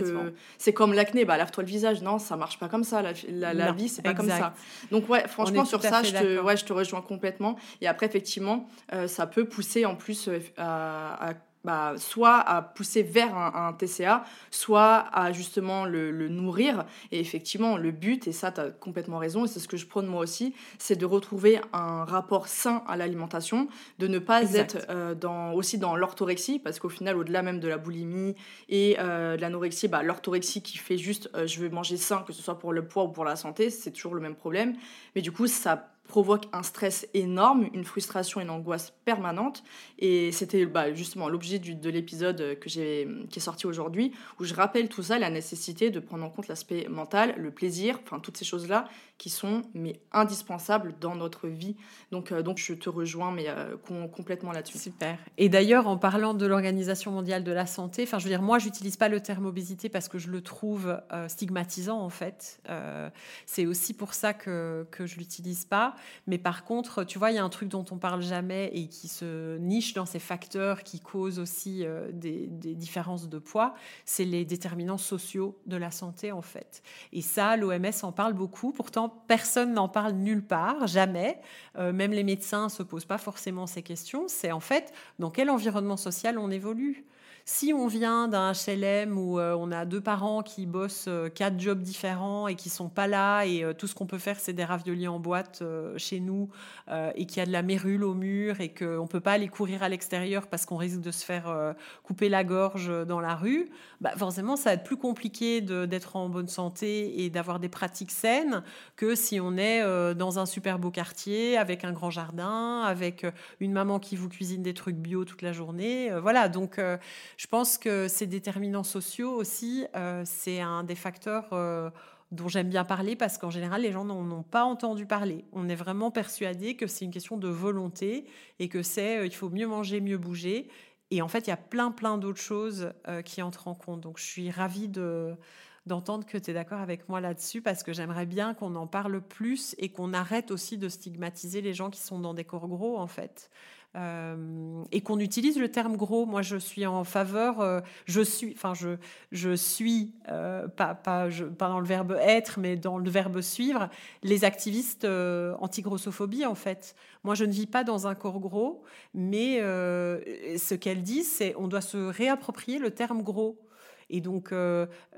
c'est comme l'acné. Bah lave-toi le visage. Non, ça marche pas comme ça. La, la, vie c'est pas comme ça. Donc ouais, franchement sur ça, je te, ouais, je te rejoins complètement. Et après effectivement, euh, ça peut pousser en plus euh, à, à bah, soit à pousser vers un, TCA, soit à justement le, nourrir. Et effectivement, le but, et ça, tu as complètement raison, et c'est ce que je prône moi aussi, c'est de retrouver un rapport sain à l'alimentation, de ne pas être euh, dans, aussi dans l'orthorexie, parce qu'au final, au-delà même de la boulimie et euh, de l'anorexie, bah, l'orthorexie qui fait juste euh, je veux manger sain, que ce soit pour le poids ou pour la santé, c'est toujours le même problème. Mais du coup, ça provoque un stress énorme, une frustration une angoisse permanente. Et c'était bah, justement l'objet de l'épisode j'ai, qui est sorti aujourd'hui, où je rappelle tout ça, la nécessité de prendre en compte l'aspect mental, le plaisir, enfin toutes ces choses-là qui sont mais indispensables dans notre vie. Donc, euh, donc je te rejoins mais euh, complètement là-dessus. Super. Et d'ailleurs, en parlant de l'Organisation mondiale de la santé, enfin je veux dire, moi j'utilise pas le terme obésité parce que je le trouve euh, stigmatisant en fait. c'est aussi pour ça que, que je l'utilise pas. Mais par contre, tu vois, il y a un truc dont on parle jamais et qui se niche dans ces facteurs qui causent aussi euh, des, différences de poids, c'est les déterminants sociaux de la santé en fait. Et ça, l'OMS en parle beaucoup. Pourtant, personne n'en parle nulle part, jamais. Euh, même les médecins se posent pas forcément ces questions. C'est en fait dans quel environnement social on évolue? Si on vient d'un HLM où euh, on a deux parents qui bossent euh, quatre jobs différents et qui sont pas là et euh, tout ce qu'on peut faire c'est des raviolis en boîte chez nous et qu'il y a de la mérule au mur et qu'on peut pas aller courir à l'extérieur parce qu'on risque de se faire couper la gorge dans la rue, bah forcément ça va être plus compliqué d'être en bonne santé et d'avoir des pratiques saines que si on est dans un super beau quartier avec un grand jardin, avec une maman qui vous cuisine des trucs bio toute la journée. voilà, donc je pense que ces déterminants sociaux aussi, euh, c'est un des facteurs euh, dont j'aime bien parler parce qu'en général, les gens n'en ont pas entendu parler. On est vraiment persuadé que c'est une question de volonté et que c'est euh, il faut mieux manger, mieux bouger. Et en fait, il y a plein, plein d'autres choses qui entrent en compte. Donc, je suis ravie de d'entendre que tu es d'accord avec moi là-dessus parce que j'aimerais bien qu'on en parle plus et qu'on arrête aussi de stigmatiser les gens qui sont dans des corps gros en fait. Euh, et qu'on utilise le terme gros. Moi, je suis en faveur, euh, je suis, enfin, je, je suis, euh, pas, pas, je, dans le verbe être, mais dans le verbe suivre, les activistes anti-grossophobie, en fait. Moi, je ne vis pas dans un corps gros, mais ce qu'elle dit, c'est on doit se réapproprier le terme gros. Et donc,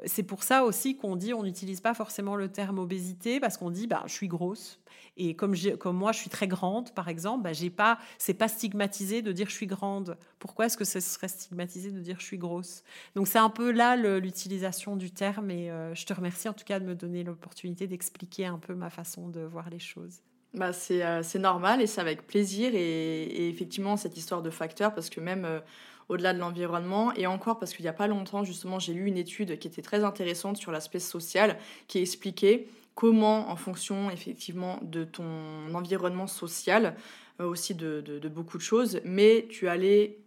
c'est pour ça aussi qu'on dit on n'utilise pas forcément le terme obésité parce qu'on dit bah, je suis grosse. Et comme, comme moi, je suis très grande, par exemple, bah, j'ai pas, c'est pas stigmatisé de dire je suis grande. Pourquoi est-ce que ce serait stigmatisé de dire je suis grosse? Donc c'est un peu là l'utilisation du terme. Et euh, je te remercie en tout cas de me donner l'opportunité d'expliquer un peu ma façon de voir les choses. Bah, c'est normal et c'est avec plaisir et, effectivement cette histoire de facteurs parce que même au-delà de l'environnement. Et encore parce qu'il n'y a pas longtemps, justement, j'ai lu une étude qui était très intéressante sur l'aspect social, qui expliquait comment, en fonction effectivement de ton environnement social, euh, aussi de, de, beaucoup de choses, mais tu allais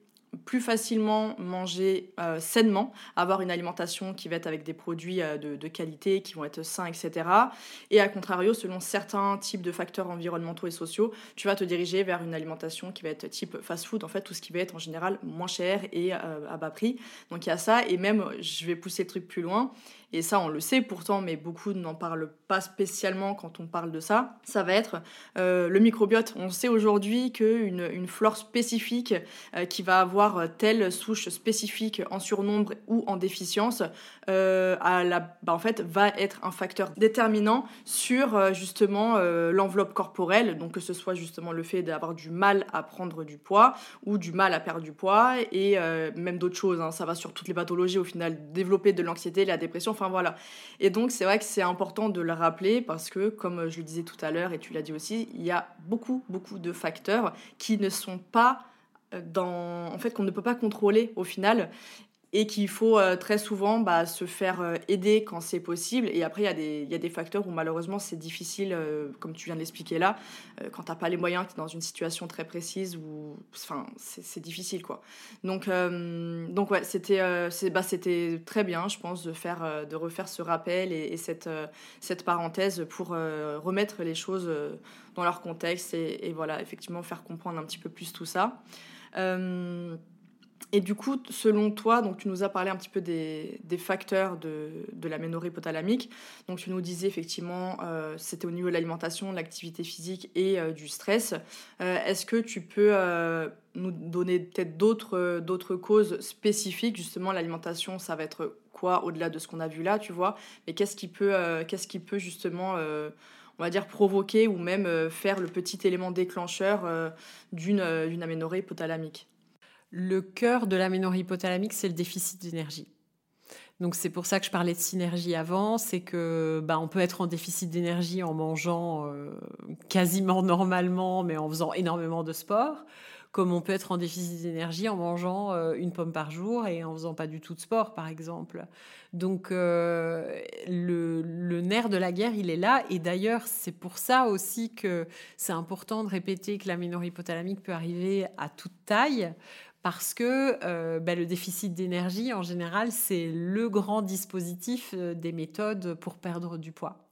plus facilement manger euh, sainement, avoir une alimentation qui va être avec des produits euh, de, qualité, qui vont être sains, etc. Et à contrario, selon certains types de facteurs environnementaux et sociaux, tu vas te diriger vers une alimentation qui va être type fast-food, en fait, tout ce qui va être en général moins cher et euh, à bas prix. Donc il y a ça, et même, je vais pousser le truc plus loin, et ça on le sait pourtant, mais beaucoup n'en parlent pas spécialement quand on parle de ça, ça va être euh, le microbiote. On sait aujourd'hui qu'une une flore spécifique euh, qui va avoir telle souche spécifique en surnombre ou en déficience, euh, bah, en fait, va être un facteur déterminant sur justement l'enveloppe corporelle, donc que ce soit justement le fait d'avoir du mal à prendre du poids ou du mal à perdre du poids, et même d'autres choses, hein. ça va sur toutes les pathologies. Au final, développer de l'anxiété, la dépression, Enfin voilà. Et donc c'est vrai que c'est important de le rappeler parce que, comme je le disais tout à l'heure et tu l'as dit aussi, il y a beaucoup, beaucoup de facteurs qui ne sont pas euh, dans... En fait, qu'on ne peut pas contrôler au final et qu'il faut euh, très souvent bah, se faire euh, aider quand c'est possible. Et après, il y, a des facteurs où malheureusement c'est difficile, euh, comme tu viens de l'expliquer là, quand tu n'as pas les moyens, tu es dans une situation très précise où c'est difficile. quoi. Donc, donc ouais, c'était bah, très bien, je pense, de, faire, de refaire ce rappel et, cette, cette parenthèse pour remettre les choses dans leur contexte et, et, voilà, effectivement faire comprendre un petit peu plus tout ça. Et du coup, selon toi, donc tu nous as parlé un petit peu des, facteurs de, de l'aménorrhée hypothalamique. Donc tu nous disais effectivement, euh, c'était au niveau de l'alimentation, de l'activité physique et euh, du stress. Euh, est-ce que tu peux nous donner peut-être d'autres, causes spécifiques? Justement, l'alimentation, ça va être quoi au-delà de ce qu'on a vu là, tu vois? Mais qu'est-ce qui peut, qu'est-ce qui peut justement on va dire provoquer ou même faire le petit élément déclencheur d'une, d'une aménorrhée hypothalamique le cœur de l'aménorrhée hypothalamique, c'est le déficit d'énergie. Donc c'est pour ça que je parlais de synergie avant, c'est que bah, on peut être en déficit d'énergie en mangeant euh, quasiment normalement, mais en faisant énormément de sport, comme on peut être en déficit d'énergie en mangeant euh, une pomme par jour et en faisant pas du tout de sport, par exemple. Donc euh, le, nerf de la guerre, il est là. Et d'ailleurs, c'est pour ça aussi que c'est important de répéter que l'aménorrhée hypothalamique peut arriver à toute taille parce que euh, bah, le déficit d'énergie, en général, c'est le grand dispositif euh, des méthodes pour perdre du poids.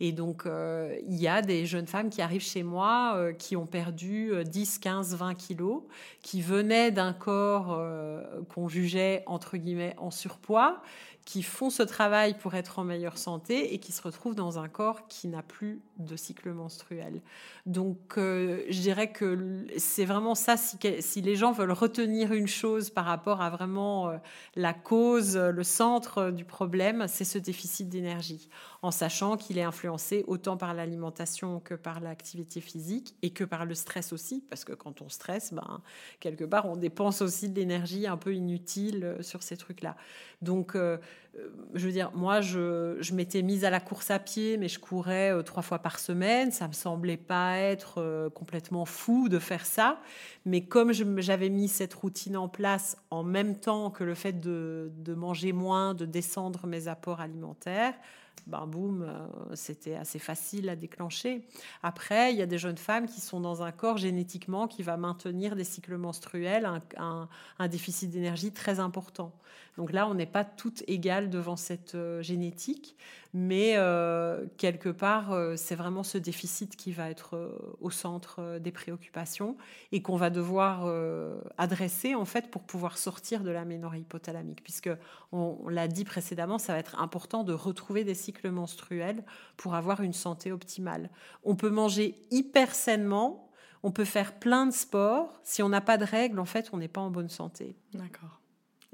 Et donc, euh, il y a des jeunes femmes qui arrivent chez moi, qui ont perdu 10, 15, 20 kilos, qui venaient d'un corps qu'on jugeait, entre guillemets, en surpoids, qui font ce travail pour être en meilleure santé et qui se retrouvent dans un corps qui n'a plus de cycle menstruel. Donc, euh, je dirais que c'est vraiment ça, si, les gens veulent retenir une chose par rapport à vraiment euh, la cause, le centre du problème, c'est ce déficit d'énergie, en sachant qu'il est influencé autant par l'alimentation que par l'activité physique et que par le stress aussi, parce que quand on stresse, ben, quelque part, on dépense aussi de l'énergie un peu inutile euh, sur ces trucs-là. Donc, euh, je veux dire, moi, je, m'étais mise à la course à pied, mais je courais euh, trois fois par semaine. Ça me semblait pas être euh, complètement fou de faire ça. Mais comme j'avais mis cette routine en place en même temps que le fait de, manger moins, de descendre mes apports alimentaires, ben boum, c'était assez facile à déclencher. Après, il y a des jeunes femmes qui sont dans un corps génétiquement qui va maintenir des cycles menstruels, un déficit d'énergie très important. Donc là, on n'est pas toutes égales devant cette euh, génétique, mais euh, quelque part, euh, c'est vraiment ce déficit qui va être au centre des préoccupations et qu'on va devoir adresser en fait pour pouvoir sortir de l'aménorrhée hypothalamique, puisque on l'a dit précédemment, ça va être important de retrouver des cycles menstruels pour avoir une santé optimale. On peut manger hyper sainement, on peut faire plein de sports. Si on n'a pas de règles, en fait, on n'est pas en bonne santé. D'accord.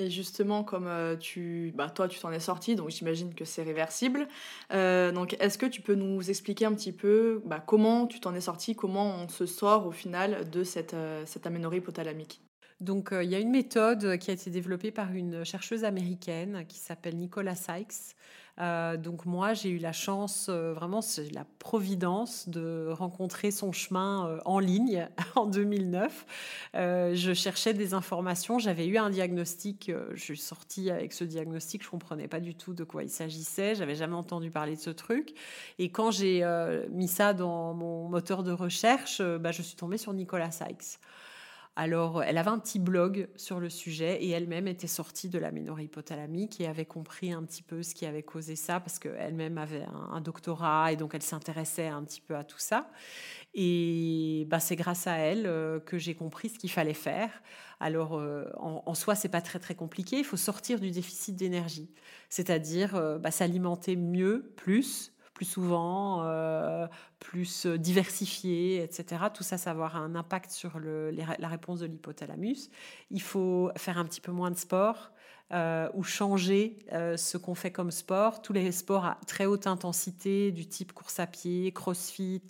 Et justement, comme euh, tu, bah, toi, tu t'en es sorti, donc j'imagine que c'est réversible. Euh, donc, est-ce que tu peux nous expliquer un petit peu bah, comment tu t'en es sorti, comment on se sort au final de cette, euh, cette aménorrhée hypothalamique donc, il y a une méthode qui a été développée par une chercheuse américaine qui s'appelle Nicola Sykes, Euh, donc moi, j'ai eu la chance, euh, vraiment, c'est la providence de rencontrer son chemin euh, en ligne <laughs> en 2009. je cherchais des informations, j'avais eu un diagnostic, je suis sortie avec ce diagnostic, je comprenais pas du tout de quoi il s'agissait, j'avais jamais entendu parler de ce truc. Et quand j'ai mis ça dans mon moteur de recherche, bah, je suis tombée sur Nicolas Sykes. Alors, elle avait un petit blog sur le sujet et elle-même était sortie de la ménorrhée hypothalamique et avait compris un petit peu ce qui avait causé ça parce qu'elle-même avait un, doctorat et donc elle s'intéressait un petit peu à tout ça. Et bah, c'est grâce à elle euh, que j'ai compris ce qu'il fallait faire. Alors, euh, en, en, soi, c'est pas très très compliqué. Il faut sortir du déficit d'énergie, c'est-à-dire euh, bah, s'alimenter mieux, plus, plus souvent, euh, plus diversifié, etc. Tout ça, ça va avoir un impact sur la réponse de l'hypothalamus. Il faut faire un petit peu moins de sport. Euh, ou changer euh, ce qu'on fait comme sport. Tous les sports à très haute intensité, du type course à pied, crossfit,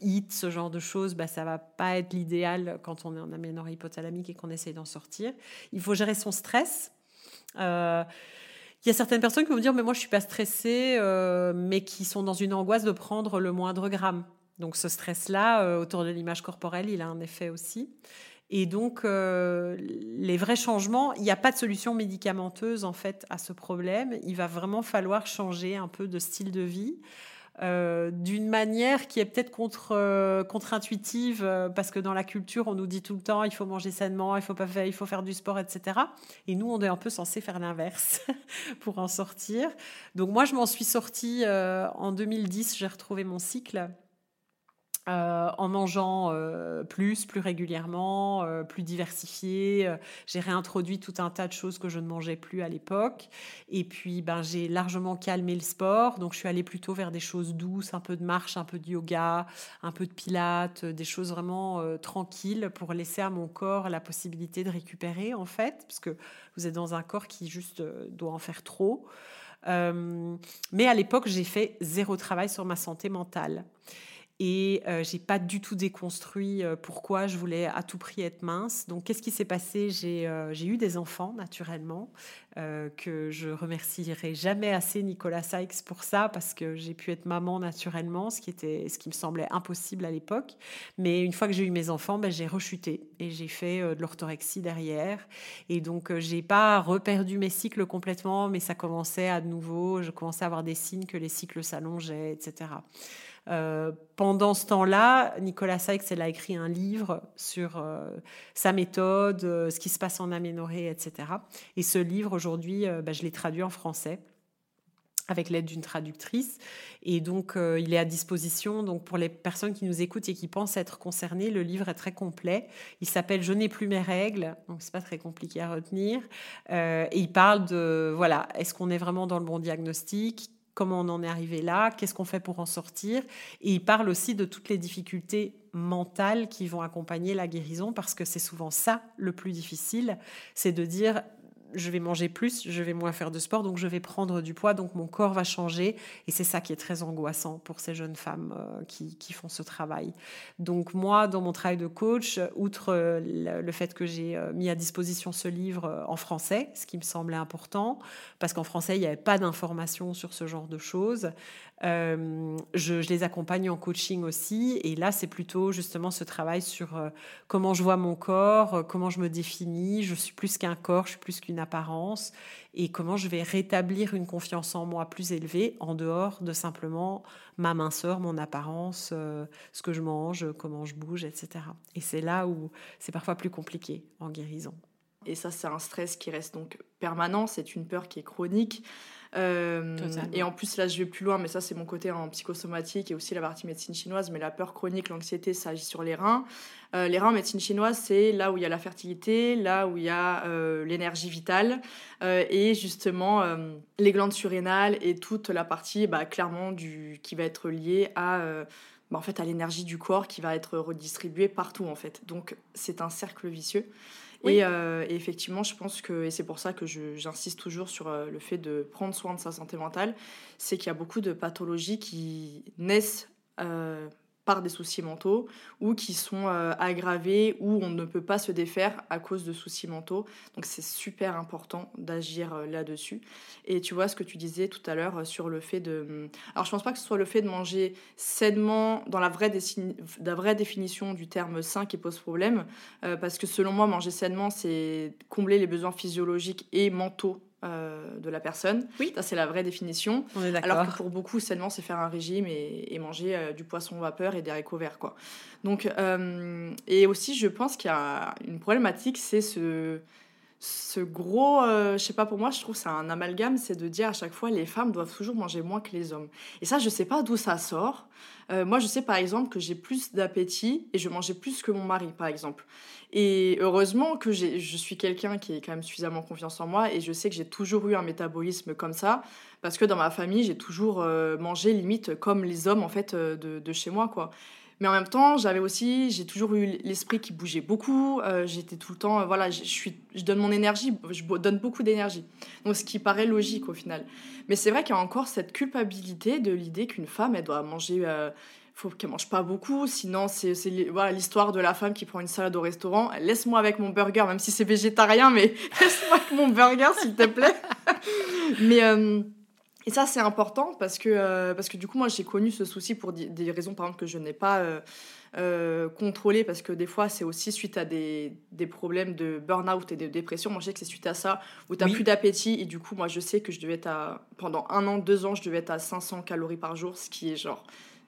HIIT, ce genre de choses, bah, ça va pas être l'idéal quand on est en aménorrhée hypothalamique et qu'on essaye d'en sortir. Il faut gérer son stress. Il y a certaines personnes qui vont me dire, mais moi je suis pas stressée, euh, mais qui sont dans une angoisse de prendre le moindre gramme. Donc ce stress-là, euh, autour de l'image corporelle, il a un effet aussi. Et donc, euh, les vrais changements, il n'y a pas de solution médicamenteuse en fait à ce problème. Il va vraiment falloir changer un peu de style de vie. Euh, d'une manière qui est peut-être contre, euh, contre-intuitive, euh, parce que dans la culture, on nous dit tout le temps, il faut manger sainement, il faut, pas faire, il faut faire du sport, etc. Et nous, on est un peu censé faire l'inverse <laughs> pour en sortir. Donc moi, je m'en suis sortie en 2010, j'ai retrouvé mon cycle. Euh, en mangeant euh, plus, plus régulièrement, euh, plus diversifié. j'ai réintroduit tout un tas de choses que je ne mangeais plus à l'époque. Et puis, ben, j'ai largement calmé le sport. Donc, je suis allée plutôt vers des choses douces, un peu de marche, un peu de yoga, un peu de pilates, des choses vraiment tranquilles pour laisser à mon corps la possibilité de récupérer, en fait, parce que vous êtes dans un corps qui juste doit en faire trop. mais à l'époque, j'ai fait zéro travail sur ma santé mentale. Et euh, j'ai pas du tout déconstruit euh, pourquoi je voulais à tout prix être mince. Donc, qu'est-ce qui s'est passé? J'ai euh, eu des enfants, naturellement, euh, que je remercierai jamais assez Nicolas Sykes pour ça, parce que j'ai pu être maman naturellement, ce qui, était, ce qui me semblait impossible à l'époque. Mais une fois que j'ai eu mes enfants, ben, j'ai rechuté et j'ai fait de l'orthorexie derrière. Et donc, j'ai pas reperdu mes cycles complètement, mais ça commençait à nouveau. Je commençais à avoir des signes que les cycles s'allongeaient, etc. Euh, pendant ce temps-là, Nicolas Sykes elle a écrit un livre sur euh, sa méthode, euh, ce qui se passe en aménorrhée, etc. Et ce livre, aujourd'hui, bah, je l'ai traduit en français avec l'aide d'une traductrice. Et donc, il est à disposition. Donc, pour les personnes qui nous écoutent et qui pensent être concernées, le livre est très complet. Il s'appelle Je n'ai plus mes règles. Donc, c'est pas très compliqué à retenir. et il parle de, voilà, est-ce qu'on est vraiment dans le bon diagnostic? Comment on en est arrivé là, qu'est-ce qu'on fait pour en sortir. Et il parle aussi de toutes les difficultés mentales qui vont accompagner la guérison, parce que c'est souvent ça le plus difficile, c'est de dire je vais manger plus, je vais moins faire de sport, donc je vais prendre du poids, donc mon corps va changer. Et c'est ça qui est très angoissant pour ces jeunes femmes euh, qui, font ce travail. Donc moi, dans mon travail de coach, outre euh, le, fait que j'ai euh, mis à disposition ce livre en français, ce qui me semblait important, parce qu'en français, il n'y avait pas d'informations sur ce genre de choses, euh, je, les accompagne en coaching aussi. Et là, c'est plutôt justement ce travail sur euh, comment je vois mon corps, euh, comment je me définis. Je suis plus qu'un corps, je suis plus qu'une apparence. Et comment je vais rétablir une confiance en moi plus élevée en dehors de simplement ma minceur, mon apparence, ce que je mange, comment je bouge, etc. Et c'est là où c'est parfois plus compliqué en guérison. Et ça, c'est un stress qui reste donc permanent, c'est une peur qui est chronique. Euh, et en plus, là, je vais plus loin, mais ça, c'est mon côté en psychosomatique et aussi la partie médecine chinoise. Mais la peur chronique, l'anxiété, ça agit sur les reins. Euh, les reins en médecine chinoise, c'est là où il y a la fertilité, là où il y a euh, l'énergie vitale et justement les glandes surrénales et toute la partie bah, clairement du, qui va être liée à, bah, en fait, à l'énergie du corps qui va être redistribuée partout en fait. Donc c'est un cercle vicieux. Euh, et, effectivement, je pense que, et c'est pour ça que j'insiste toujours sur euh, le fait de prendre soin de sa santé mentale, c'est qu'il y a beaucoup de pathologies qui naissent euh, par des soucis mentaux ou qui sont euh, aggravés ou on ne peut pas se défaire à cause de soucis mentaux. Donc c'est super important d'agir euh, là-dessus. Et tu vois ce que tu disais tout à l'heure euh, sur le fait de... Hum, alors je pense pas que ce soit le fait de manger sainement dans la vraie, la vraie définition du terme sain qui pose problème, parce que selon moi, manger sainement, c'est combler les besoins physiologiques et mentaux euh, de la personne. Oui. Ça, c'est la vraie définition. On est Alors que pour beaucoup, sainement, c'est faire un régime et, manger euh, du poisson vapeur et des haricots verts. Quoi. Donc, euh, et aussi, je pense qu'il y a une problématique, c'est ce, ce gros, je sais pas, pour moi, je trouve c'est un amalgame, c'est de dire à chaque fois, les femmes doivent toujours manger moins que les hommes. Et ça, je sais pas d'où ça sort. moi, je sais par exemple que j'ai plus d'appétit et je mangeais plus que mon mari, par exemple. Et heureusement que je suis quelqu'un qui est quand même suffisamment confiance en moi et je sais que j'ai toujours eu un métabolisme comme ça parce que dans ma famille, j'ai toujours euh, mangé limite comme les hommes en fait euh, de, de, chez moi quoi. Mais en même temps, j'avais aussi, j'ai toujours eu l'esprit qui bougeait beaucoup. Euh, j'étais tout le temps, voilà, je, suis, je donne mon énergie, je donne beaucoup d'énergie. Donc, ce qui paraît logique au final. Mais c'est vrai qu'il y a encore cette culpabilité de l'idée qu'une femme, elle doit manger faut qu'elle mange pas beaucoup, sinon c'est voilà l'histoire de la femme qui prend une salade au restaurant. Laisse-moi avec mon burger, même si c'est végétarien, mais <laughs> laisse-moi avec mon burger s'il te plaît. <laughs> mais euh, et ça c'est important parce que euh, parce que du coup moi j'ai connu ce souci pour des raisons par exemple que je n'ai pas euh, contrôlé parce que des fois c'est aussi suite à des, des problèmes de burn-out et de dépression. Moi je sais que c'est suite à ça où tu n'as plus d'appétit et du coup moi je sais que je devais être à pendant un an, deux ans je devais être à 500 calories par jour, ce qui est genre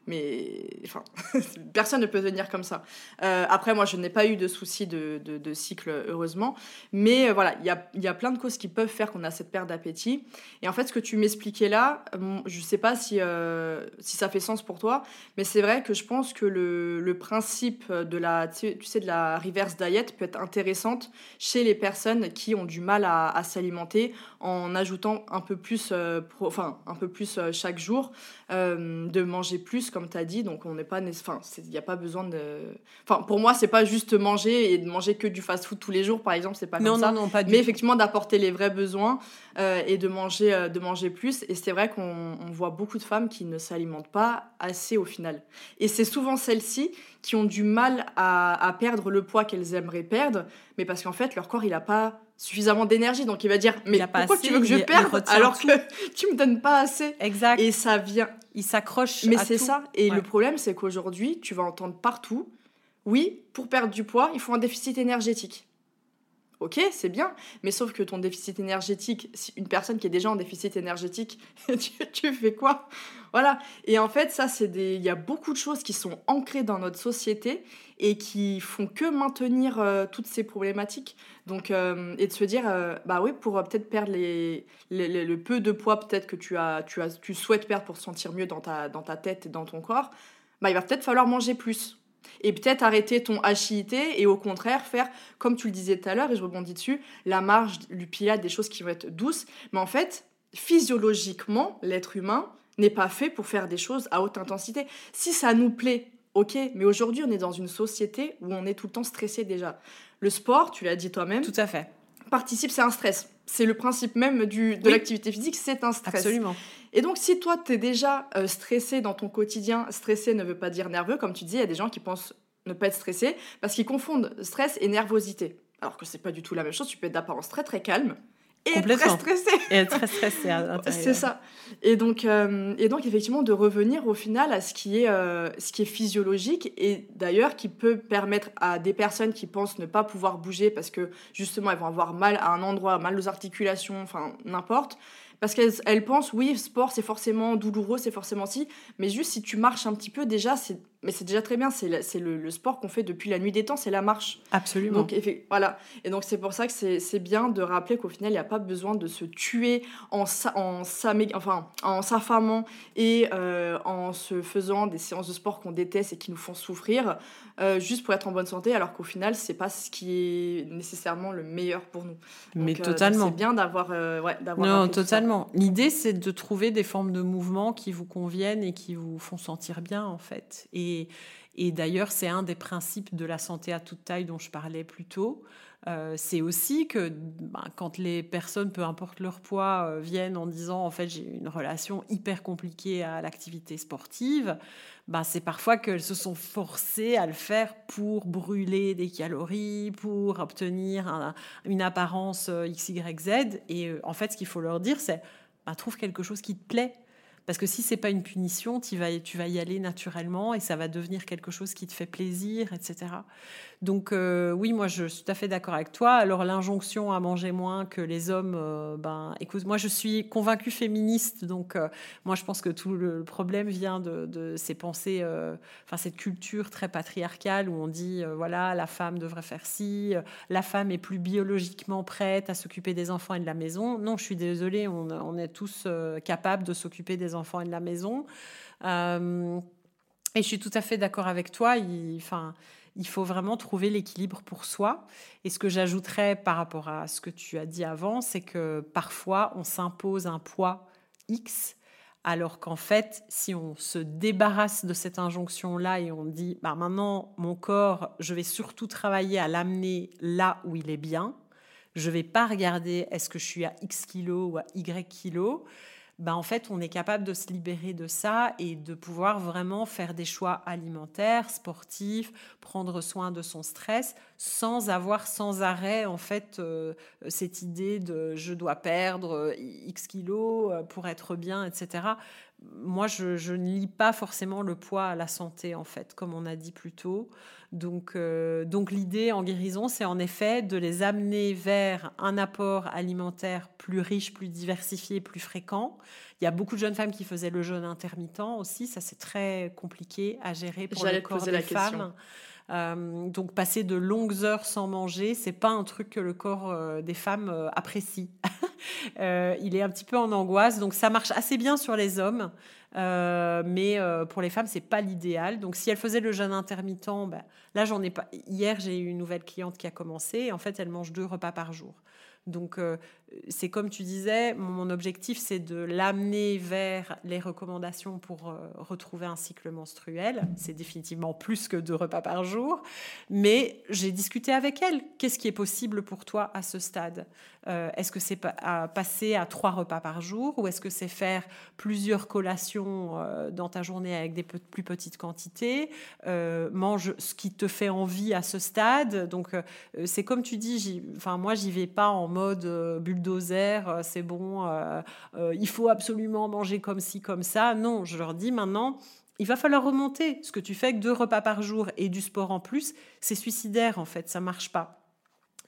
mais enfin, <laughs> personne ne peut venir comme ça. Euh, après, moi, je n'ai pas eu de soucis de, de, cycle, heureusement. Mais euh, voilà, il y a, y a, plein de causes qui peuvent faire qu'on a cette perte d'appétit. Et en fait, ce que tu m'expliquais là, je ne sais pas si, euh, si ça fait sens pour toi, mais c'est vrai que je pense que le, le principe de la, tu sais, de la reverse diet peut être intéressante chez les personnes qui ont du mal à, à s'alimenter en ajoutant un peu plus, enfin, un peu plus chaque jour, de manger plus comme tu as dit, donc on n'est pas. Enfin, il n'y a pas besoin de. Enfin, pour moi, c'est pas juste manger et de manger que du fast-food tous les jours, par exemple, c'est pas comme ça. Non, pas Mais effectivement, d'apporter les vrais besoins euh, et de manger, euh, de manger plus. Et c'est vrai qu'on voit beaucoup de femmes qui ne s'alimentent pas assez au final. Et c'est souvent celles-ci qui ont du mal à, à perdre le poids qu'elles aimeraient perdre, mais parce qu'en fait, leur corps, il n'a pas suffisamment d'énergie. Donc il va dire Mais pourquoi tu veux que je perde alors que <laughs> tu me donnes pas assez Exact. Et ça vient. Il s'accroche. Mais c'est ça. Et le problème, c'est qu'aujourd'hui, tu vas entendre partout Oui, pour perdre du poids, il faut un déficit énergétique. Ok, c'est bien, mais sauf que ton déficit énergétique, si une personne qui est déjà en déficit énergétique, <laughs> tu, fais quoi? Voilà. Et en fait, ça, c'est des. Il y a beaucoup de choses qui sont ancrées dans notre société et qui font que maintenir euh, toutes ces problématiques. Donc, euh, et de se dire, euh, bah oui, pour peut-être perdre les, le peu de poids peut-être que tu, as, tu, as, tu souhaites perdre pour te sentir mieux dans ta, dans ta tête et dans ton corps, bah il va peut-être falloir manger plus et peut-être arrêter ton HIT et au contraire faire, comme tu le disais tout à l'heure, et je rebondis dessus, la marge, du pilates, des choses qui vont être douces. Mais en fait, physiologiquement, l'être humain n'est pas fait pour faire des choses à haute intensité. Si ça nous plaît, ok, mais aujourd'hui, on est dans une société où on est tout le temps stressé déjà. Le sport, tu l'as dit toi-même. Tout à fait. Participe, c'est un stress. C'est le principe même du, de l'activité physique, c'est un stress. Absolument. Et donc, si toi, tu es déjà euh, stressé dans ton quotidien, stressé ne veut pas dire nerveux, comme tu dis, il y a des gens qui pensent ne pas être stressé parce qu'ils confondent stress et nervosité. Alors que c'est pas du tout la même chose, tu peux être d'apparence très très calme et être très stressé. Et être très stressé C'est ça. Et donc, euh, et donc, effectivement, de revenir au final à ce qui est, euh, ce qui est physiologique et d'ailleurs qui peut permettre à des personnes qui pensent ne pas pouvoir bouger parce que justement elles vont avoir mal à un endroit, mal aux articulations, enfin n'importe, parce qu'elles pensent, oui, sport, c'est forcément douloureux, c'est forcément si. Mais juste, si tu marches un petit peu, déjà, c'est mais c'est déjà très bien. C'est le, le, sport qu'on fait depuis la nuit des temps, c'est la marche. Absolument. Donc, voilà. Et donc, c'est pour ça que c'est bien de rappeler qu'au final, il n'y a pas besoin de se tuer en, en, enfin, en s'affamant et euh, en se faisant des séances de sport qu'on déteste et qui nous font souffrir, euh, juste pour être en bonne santé, alors qu'au final, c'est pas ce qui est nécessairement le meilleur pour nous. Mais euh, totalement. c'est bien d'avoir. ouais, non, totalement. L'idée, c'est de trouver des formes de mouvement qui vous conviennent et qui vous font sentir bien, en fait. Et d'ailleurs, c'est un des principes de la santé à toute taille dont je parlais plus tôt. Euh, c'est aussi que ben, quand les personnes, peu importe leur poids, euh, viennent en disant en fait j'ai une relation hyper compliquée à l'activité sportive, ben, c'est parfois qu'elles se sont forcées à le faire pour brûler des calories, pour obtenir une apparence euh, XYZ. Et en fait, ce qu'il faut leur dire, c'est ben, trouve quelque chose qui te plaît. Parce que si c'est pas une punition, tu vas, tu vas y aller naturellement et ça va devenir quelque chose qui te fait plaisir, etc. Donc euh, oui, moi je suis tout à fait d'accord avec toi. Alors l'injonction à manger moins que les hommes, euh, ben écoute, moi je suis convaincue féministe, donc euh, moi je pense que tout le problème vient de, ces pensées, enfin cette culture très patriarcale où on dit voilà la femme devrait faire ci, la femme est plus biologiquement prête à s'occuper des enfants et de la maison. Non, je suis désolée, on, est tous capables de s'occuper des enfants et de la maison. et je suis tout à fait d'accord avec toi. Enfin il faut vraiment trouver l'équilibre pour soi. Et ce que j'ajouterais par rapport à ce que tu as dit avant, c'est que parfois on s'impose un poids X, alors qu'en fait, si on se débarrasse de cette injonction-là et on dit, bah maintenant, mon corps, je vais surtout travailler à l'amener là où il est bien, je vais pas regarder est-ce que je suis à X kilos ou à Y kilos, ben en fait, on est capable de se libérer de ça et de pouvoir vraiment faire des choix alimentaires, sportifs, prendre soin de son stress, sans avoir sans arrêt en fait euh, cette idée de je dois perdre euh, X kilos euh, pour être bien, etc. Moi, je, je, ne lis pas forcément le poids à la santé, en fait, comme on a dit plus tôt. Donc, donc l'idée en guérison, c'est en effet de les amener vers un apport alimentaire plus riche, plus diversifié, plus fréquent. Il y a beaucoup de jeunes femmes qui faisaient le jeûne intermittent aussi. Ça, c'est très compliqué à gérer pour le corps des femmes. Euh, donc passer de longues heures sans manger, c'est pas un truc que le corps euh, des femmes euh, apprécie. <laughs> il est un petit peu en angoisse, donc ça marche assez bien sur les hommes, mais pour les femmes c'est pas l'idéal. Donc si elle faisait le jeûne intermittent, ben, là j'en ai pas. Hier j'ai eu une nouvelle cliente qui a commencé. Et en fait elle mange deux repas par jour. Donc, c'est comme tu disais, mon objectif, c'est de l'amener vers les recommandations pour euh, retrouver un cycle menstruel. C'est définitivement plus que deux repas par jour. Mais j'ai discuté avec elle. Qu'est-ce qui est possible pour toi à ce stade? Euh, Est-ce que c'est passer à trois repas par jour ou est-ce que c'est faire plusieurs collations dans ta journée avec des plus petites quantités? Mange ce qui te fait envie à ce stade. Donc, c'est comme tu dis, moi, j'y vais pas en mode euh, bulldozer, euh, c'est bon, euh, il faut absolument manger comme ci, comme ça. Non, je leur dis maintenant, il va falloir remonter. Ce que tu fais que deux repas par jour et du sport en plus, c'est suicidaire en fait, ça marche pas.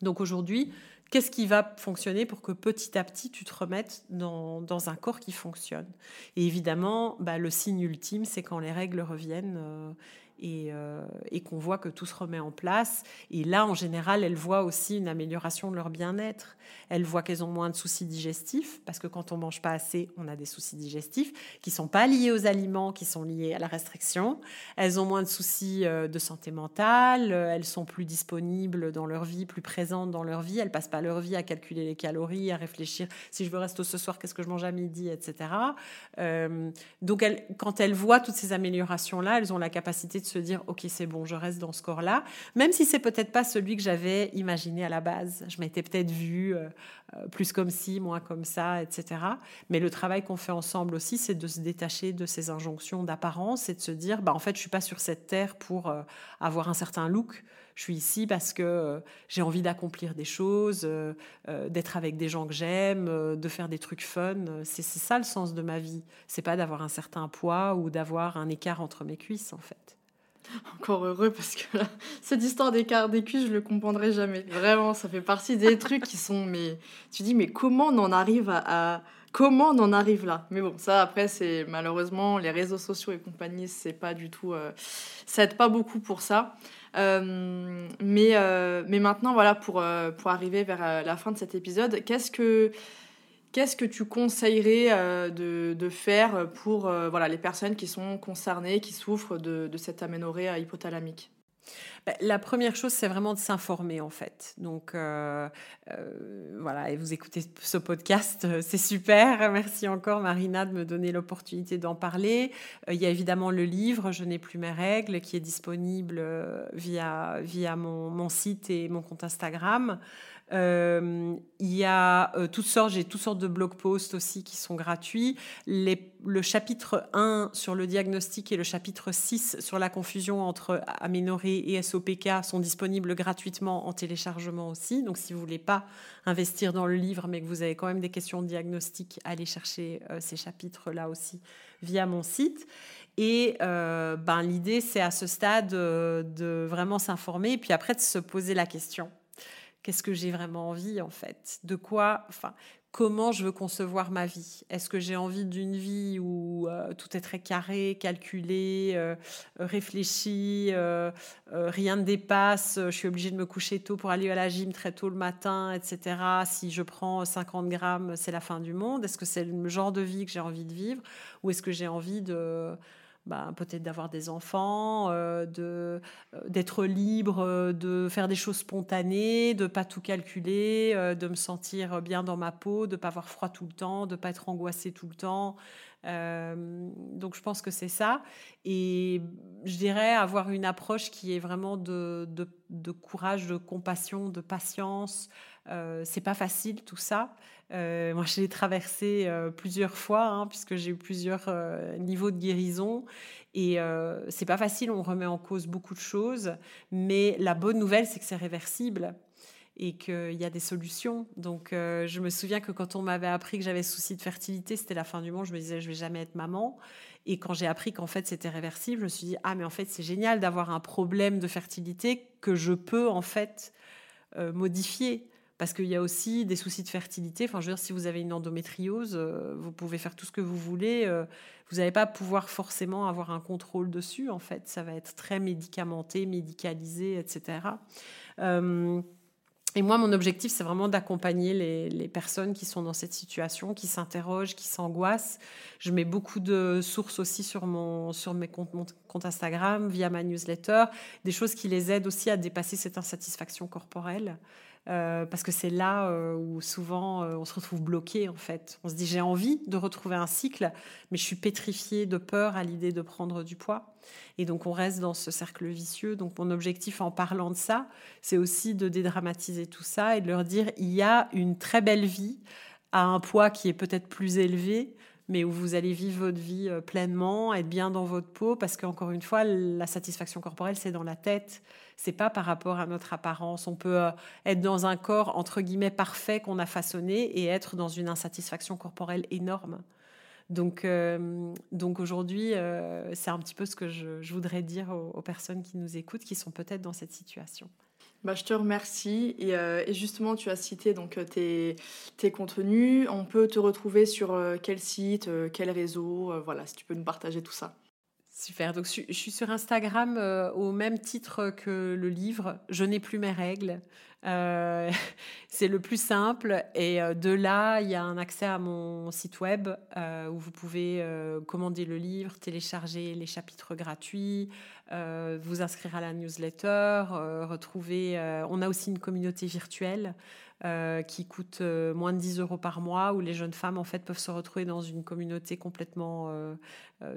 Donc aujourd'hui, qu'est-ce qui va fonctionner pour que petit à petit tu te remettes dans, un corps qui fonctionne? Et évidemment, bah, le signe ultime, c'est quand les règles reviennent euh, et, qu'on voit que tout se remet en place. Et là, en général, elles voient aussi une amélioration de leur bien-être. Elles voient qu'elles ont moins de soucis digestifs, parce que quand on mange pas assez, on a des soucis digestifs qui sont pas liés aux aliments, qui sont liés à la restriction. Elles ont moins de soucis euh, de santé mentale, elles sont plus disponibles dans leur vie, plus présentes dans leur vie. Elles passent pas leur vie à calculer les calories, à réfléchir si je veux rester ce soir, qu'est-ce que je mange à midi, etc. Euh, donc, quand elles voient toutes ces améliorations-là, elles ont la capacité de se dire ok c'est bon je reste dans ce corps là même si c'est peut-être pas celui que j'avais imaginé à la base je m'étais peut-être vue euh, euh, plus comme ci moins comme ça etc mais le travail qu'on fait ensemble aussi c'est de se détacher de ces injonctions d'apparence et de se dire bah en fait je suis pas sur cette terre pour euh, avoir un certain look je suis ici parce que j'ai envie d'accomplir des choses, d'être avec des gens que j'aime, de faire des trucs fun. C'est ça le sens de ma vie. C'est pas d'avoir un certain poids ou d'avoir un écart entre mes cuisses, en fait. Encore heureux parce que cette histoire des cuisses, je le comprendrai jamais. Vraiment, ça fait partie des trucs qui sont. Mais tu dis, mais comment on en arrive à, comment on en arrive là? Mais bon, ça après, c'est malheureusement les réseaux sociaux et compagnie, c'est pas du tout. Euh, ça aide pas beaucoup pour ça. Euh, mais, euh, mais maintenant, voilà, pour, pour arriver vers la fin de cet épisode, qu'est-ce que Qu'est-ce que tu conseillerais euh, de, faire pour euh, voilà, les personnes qui sont concernées, qui souffrent de, cette aménorrhée hypothalamique? Bah, la première chose, c'est vraiment de s'informer en fait. Donc euh, euh, voilà, et vous écoutez ce podcast, euh, c'est super. Merci encore Marina de me donner l'opportunité d'en parler. il y a évidemment le livre Je n'ai plus mes règles qui est disponible via, via mon site et mon compte Instagram. Euh, il y a euh, toutes sortes, j'ai toutes sortes de blog posts aussi qui sont gratuits. Le chapitre 1 sur le diagnostic et le chapitre 6 sur la confusion entre aménorrhée et SOPK sont disponibles gratuitement en téléchargement aussi. Donc si vous voulez pas investir dans le livre mais que vous avez quand même des questions de diagnostic, allez chercher euh, ces chapitres là aussi via mon site. Et ben, l'idée, c'est à ce stade de vraiment s'informer et puis après de se poser la question Qu'est-ce que j'ai vraiment envie en fait? De quoi comment je veux concevoir ma vie? Est-ce que j'ai envie d'une vie où euh, tout est très carré, calculé, euh, réfléchi, euh, rien ne dépasse, je suis obligée de me coucher tôt pour aller à la gym très tôt le matin, etc. Si je prends 50 grammes, c'est la fin du monde. Est-ce que c'est le genre de vie que j'ai envie de vivre? Ou est-ce que j'ai envie de bah, peut-être d'avoir des enfants, euh, de euh, d'être libre, euh, de faire des choses spontanées, de pas tout calculer, de me sentir bien dans ma peau, de pas avoir froid tout le temps, de pas être angoissée tout le temps. donc je pense que c'est ça. Et je dirais avoir une approche qui est vraiment de, de, de courage, de compassion, de patience. c'est pas facile tout ça. Euh, moi, je l'ai traversé euh, plusieurs fois, hein, puisque j'ai eu plusieurs euh, niveaux de guérison. Et c'est pas facile, on remet en cause beaucoup de choses. Mais la bonne nouvelle, c'est que c'est réversible et qu'il y a des solutions. Donc, je me souviens que quand on m'avait appris que j'avais souci de fertilité, c'était la fin du monde. Je me disais, je vais jamais être maman. Et quand j'ai appris qu'en fait c'était réversible, je me suis dit, ah, mais en fait, c'est génial d'avoir un problème de fertilité que je peux en fait modifier parce qu'il y a aussi des soucis de fertilité. Enfin, je veux dire, si vous avez une endométriose, euh, vous pouvez faire tout ce que vous voulez. Euh, vous n'allez pas pouvoir forcément avoir un contrôle dessus, en fait. Ça va être très médicamenté, médicalisé, etc. Euh, et moi, mon objectif, c'est vraiment d'accompagner les, personnes qui sont dans cette situation, qui s'interrogent, qui s'angoissent. Je mets beaucoup de sources aussi sur, mon, sur mes comptes, mon compte Instagram, via ma newsletter, des choses qui les aident aussi à dépasser cette insatisfaction corporelle. Euh, parce que c'est là euh, où souvent euh, on se retrouve bloqué en fait. On se dit j'ai envie de retrouver un cycle, mais je suis pétrifiée de peur à l'idée de prendre du poids. Et donc on reste dans ce cercle vicieux. Donc mon objectif en parlant de ça, c'est aussi de dédramatiser tout ça et de leur dire il y a une très belle vie à un poids qui est peut-être plus élevé, mais où vous allez vivre votre vie pleinement, être bien dans votre peau, parce qu'encore une fois, la satisfaction corporelle, c'est dans la tête, c'est pas par rapport à notre apparence. On peut euh, être dans un corps entre guillemets parfait qu'on a façonné et être dans une insatisfaction corporelle énorme. Donc, euh, donc aujourd'hui, euh, c'est un petit peu ce que je, voudrais dire aux, personnes qui nous écoutent, qui sont peut-être dans cette situation. Bah, je te remercie. Et, et, justement, tu as cité donc, tes, tes, contenus. On peut te retrouver sur quel site, quel réseau Voilà, si tu peux nous partager tout ça. Super. Donc, je, suis sur Instagram euh, au même titre que le livre. Je n'ai plus mes règles. Euh, <laughs> c'est le plus simple. Et euh, de là, il y a un accès à mon site web où vous pouvez commander le livre, télécharger les chapitres gratuits, vous inscrire à la newsletter, retrouver. on a aussi une communauté virtuelle euh, qui coûte euh, moins de 10 euros par mois, où les jeunes femmes en fait peuvent se retrouver dans une communauté complètement euh,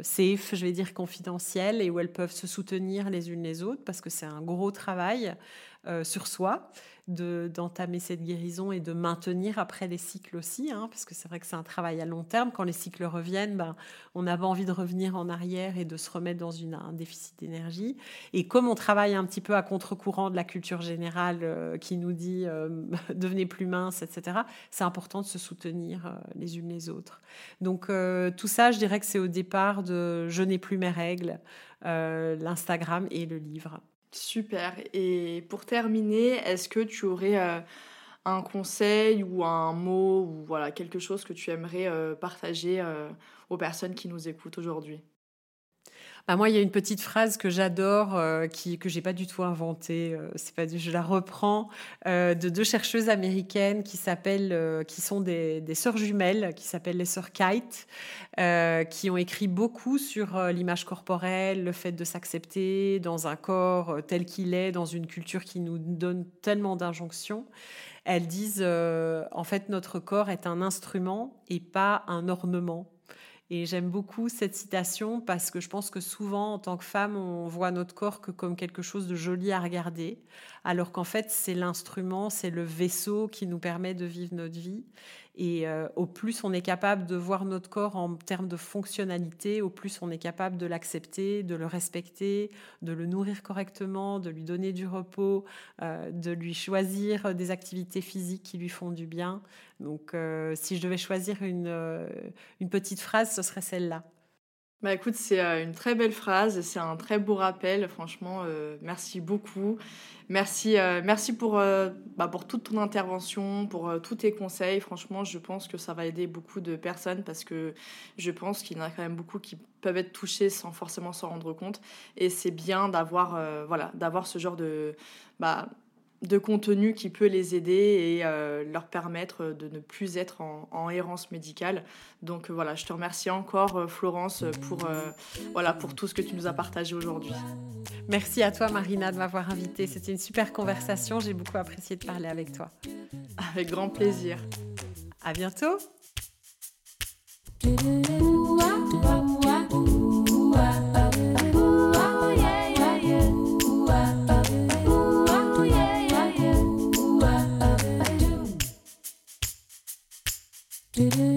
safe, je vais dire confidentielle, et où elles peuvent se soutenir les unes les autres, parce que c'est un gros travail sur soi d'entamer cette guérison et de maintenir après les cycles aussi, hein, parce que c'est vrai que c'est un travail à long terme. Quand les cycles reviennent, ben, on avait envie de revenir en arrière et de se remettre dans une, un déficit d'énergie. Et comme on travaille un petit peu à contre-courant de la culture générale euh, qui nous dit euh, <laughs> devenez plus mince, etc., c'est important de se soutenir euh, les unes les autres. Donc tout ça, je dirais que c'est au départ de Je n'ai plus mes règles, l'Instagram et le livre. Super. Et pour terminer, est-ce que tu aurais euh, un conseil ou un mot ou voilà quelque chose que tu aimerais euh, partager euh, aux personnes qui nous écoutent aujourd'hui? Bah, moi, il y a une petite phrase que j'adore, euh, qui que j'ai pas du tout inventée. Euh, c'est pas, je la reprends euh, de deux chercheuses américaines qui s'appellent, qui sont des, des sœurs jumelles, qui s'appellent les sœurs Kite, qui ont écrit beaucoup sur l'image corporelle, le fait de s'accepter dans un corps tel qu'il est, dans une culture qui nous donne tellement d'injonctions. Elles disent, en fait, notre corps est un instrument et pas un ornement. Et j'aime beaucoup cette citation parce que je pense que souvent, en tant que femme, on voit notre corps que comme quelque chose de joli à regarder, alors qu'en fait, c'est l'instrument, c'est le vaisseau qui nous permet de vivre notre vie. Et euh, au plus on est capable de voir notre corps en termes de fonctionnalité, au plus on est capable de l'accepter, de le respecter, de le nourrir correctement, de lui donner du repos, euh, de lui choisir des activités physiques qui lui font du bien. Donc euh, si je devais choisir une, une petite phrase, ce serait celle-là. Bah écoute, c'est une très belle phrase, c'est un très beau rappel, franchement, merci beaucoup. Merci, merci pour, bah, pour toute ton intervention, pour tous tes conseils. Franchement, je pense que ça va aider beaucoup de personnes parce que je pense qu'il y en a quand même beaucoup qui peuvent être touchés sans forcément s'en rendre compte. Et c'est bien d'avoir ce genre de, bah, de contenu qui peut les aider et euh, leur permettre de ne plus être en, errance médicale. Donc euh, voilà, je te remercie encore euh, Florence pour, voilà, pour tout ce que tu nous as partagé aujourd'hui. Merci à toi Marina de m'avoir invitée. C'était une super conversation. J'ai beaucoup apprécié de parler avec toi. Avec grand plaisir. À bientôt. Do-do-do.